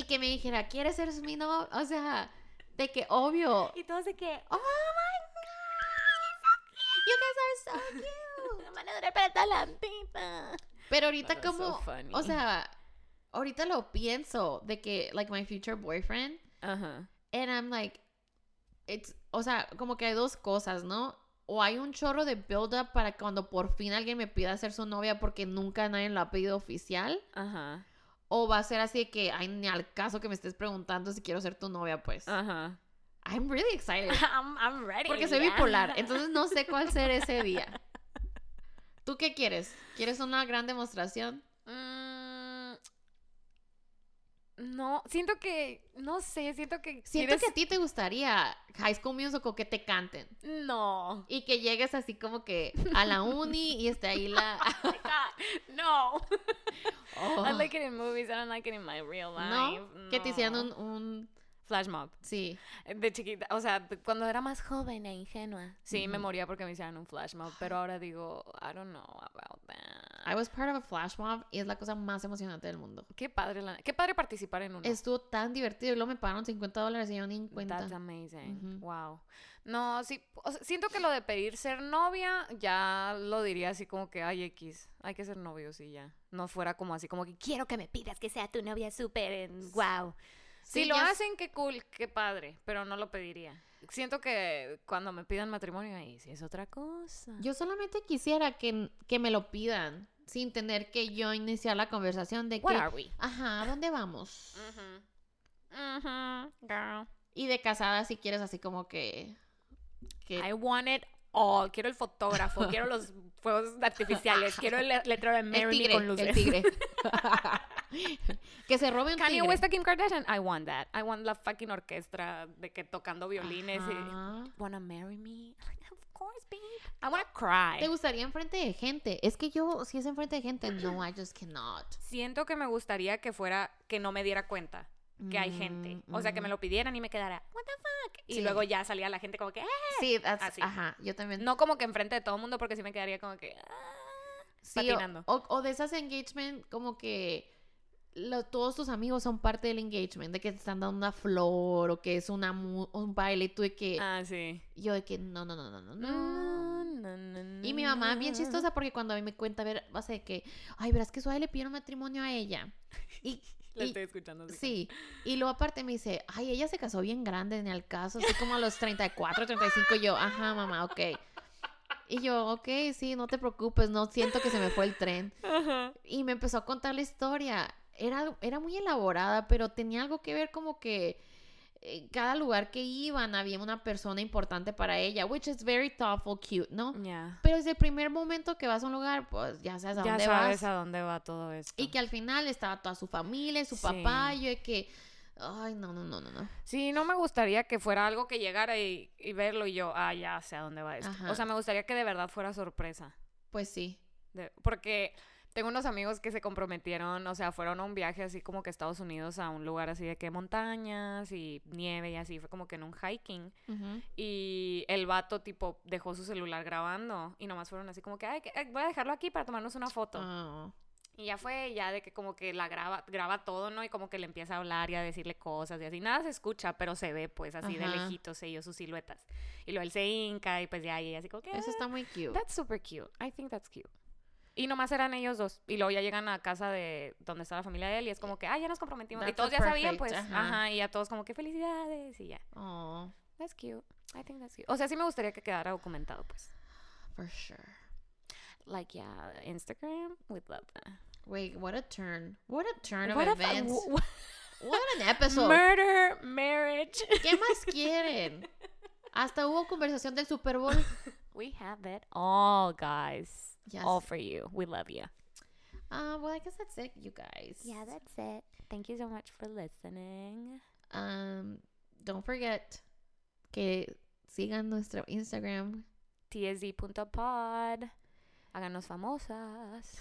y que me dijera, ¿quieres ser mi novio? O sea, de que obvio, Y todos de que. oh my god, you guys are so cute. Van a durar para toda la vida. Pero ahorita so como, o sea, ahorita lo pienso de que, like my future boyfriend. Ajá. And I'm like, it's, o sea, como que hay dos cosas, ¿no? O hay un chorro de build up para cuando por fin alguien me pida ser su novia porque nunca nadie lo ha pedido oficial. Ajá. O va a ser así de que, ay, ni al caso que me estés preguntando si quiero ser tu novia, pues. Ajá. I'm really excited. I'm, I'm ready. Porque soy yeah. bipolar, entonces no sé cuál ser ese día. ¿Tú qué quieres? ¿Quieres una gran demostración? Mm, no, siento que. No sé, siento que. Siento quieres- que a ti te gustaría High School Musical que te canten. No. Y que llegues así como que a la uni y esté ahí la... no. Oh. I like it in movies. I don't like it in my real life. ¿No? Que te hicieran un, un... Flash mob. Sí. De chiquita. O sea, cuando era más Joven e ingenua. Sí, me moría porque me hicieran un flash mob. Pero ahora digo, I don't know about that. I was part of a flash mob y es la cosa más emocionante del mundo. Qué padre, la- qué padre participar en uno. Estuvo tan divertido y luego me pagaron 50 dólares y yo ni en cuenta. That's amazing. Wow. No, sí, o sea, siento que lo de pedir ser novia ya lo diría así como que, ay, X, hay que ser novios y ya. No fuera como así como que quiero que me Pidas que sea tu novia súper en wow. Si Sí, lo hacen, qué cool, qué padre, pero no lo pediría. Siento que cuando me pidan matrimonio, ahí sí es otra cosa. Yo solamente quisiera que, que me lo pidan sin tener que yo iniciar la conversación de que... What are we? Ajá, ¿a dónde vamos? Mhm, girl. Y de casada si quieres así como que... que I want it all. Quiero el fotógrafo, quiero los fuegos artificiales, quiero el le- letrero de tigre, con luces. el tigre. que se robe un Kanye tigre. West a Kim Kardashian, I want that. I want la fucking orquesta de que tocando violines Ajá. y wanna marry me. Of course, babe. I wanna cry. ¿Te gustaría enfrente de gente? Es que yo, si es enfrente de gente, no, I just cannot. Siento que me gustaría que fuera que no me diera cuenta que hay gente. O sea, que me lo pidieran y me quedara, what the fuck? Y Sí. luego ya salía la gente como que, "Eh". Sí, that's- Así. ajá, yo también. no como que enfrente de todo el mundo porque sí me quedaría como que, "Ah", Sí, o- patinando. O, o de esas engagement como que lo- todos tus amigos son parte del engagement, de que te están dando una flor o que es una un baile, y tú de que, Ah, sí. yo de que no, no, no, no, no, no. No, no, no, Y mi mamá, bien chistosa, porque cuando a mí me cuenta, a ver, va a ser que, ay, verás que Suave le pidieron matrimonio a ella. Y, La y- estoy escuchando. así sí, y luego aparte me dice, ay, ella se casó bien grande en el caso, así como a los 34, 35, y yo, ajá, mamá, ok. Y yo, ok, sí, no te preocupes, no siento que se me fue el tren. Ajá. Y me empezó a contar la historia. Era, era muy elaborada, pero tenía algo que ver como que eh, cada lugar que iban había una persona importante para ella, which is very thoughtful, cute, ¿no? Ya. Pero desde el primer momento que vas a un lugar, pues ya sabes a Ya dónde sabes vas. a dónde va todo esto. Y que al final estaba toda su familia, su Sí. papá, yo que, ay, no, no, no, no, no. Sí, no me gustaría que fuera algo que llegara y, y verlo y yo, ah, ya sé a dónde va esto. Ajá. O sea, me gustaría que de verdad fuera sorpresa. Pues sí. De- porque tengo unos amigos que se comprometieron, o sea, fueron a un viaje así como que a Estados Unidos, a un lugar así de que montañas y nieve y así, fue como que en un hiking. Y el vato, tipo, dejó su celular grabando y nomás fueron así como que, ay, eh, voy a dejarlo aquí para tomarnos una foto. Ah, Y ya fue, ya de que como que la graba, graba todo, ¿no? Y como que le empieza a hablar y a decirle cosas y así. Nada se escucha, pero se ve, pues, así de Ajá. lejitos ellos, sus siluetas. Y luego él se hinca y pues ya, y así como que... Eso "Ah, está muy cute. That's super cute. I think that's cute. Y nomás eran ellos dos. Y luego ya llegan a casa de donde está la familia de él y es como que, ah, ya nos comprometimos. y todos ya sabían, pues. ajá. Ajá. Y ya todos como que felicidades y ya. Oh, That's cute. I think that's cute. O sea, sí me gustaría que quedara documentado, pues. for sure. Like, yeah, Instagram, we'd love that. Wait, what a turn. What a turn of What events. w- w- What an episode. Murder, marriage. ¿Qué más quieren? Hasta hubo conversación del Super Bowl. we have it all, guys. Yes. All for you. We love you. Uh, well, I guess that's it, you guys. Yeah, that's it. Thank you so much for listening. Um, don't forget que sigan nuestro Instagram. tsd.pod. Háganos famosas.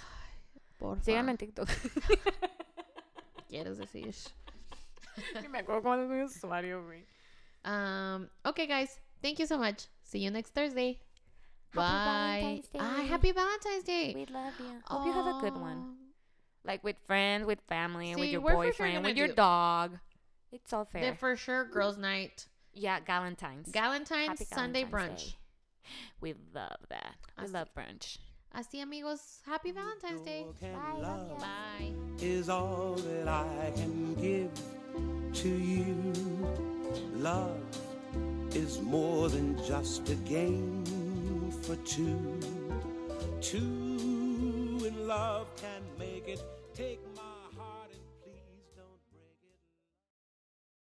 Por Síganme en TikTok. quieres decir. me acuerdo es mi usuario, güey. Um, okay, guys. Thank you so much. See you next Thursday. Happy Bye. Valentine's Day. Ah, happy Valentine's Day. We love you. Hope you have a good one. Like with friends, with family, with your we're sure boyfriend, with your do- dog. It's all The fair. for sure girls' night. yeah, Galentine's. Galentine's Happy Sunday Galentine's brunch. Day. We love that. We Así- love brunch. Así, amigos. Happy Valentine's Day. Bye, love love. Bye. is all that I can give to you. Love is more than just a game for two. Two in love can make it. Take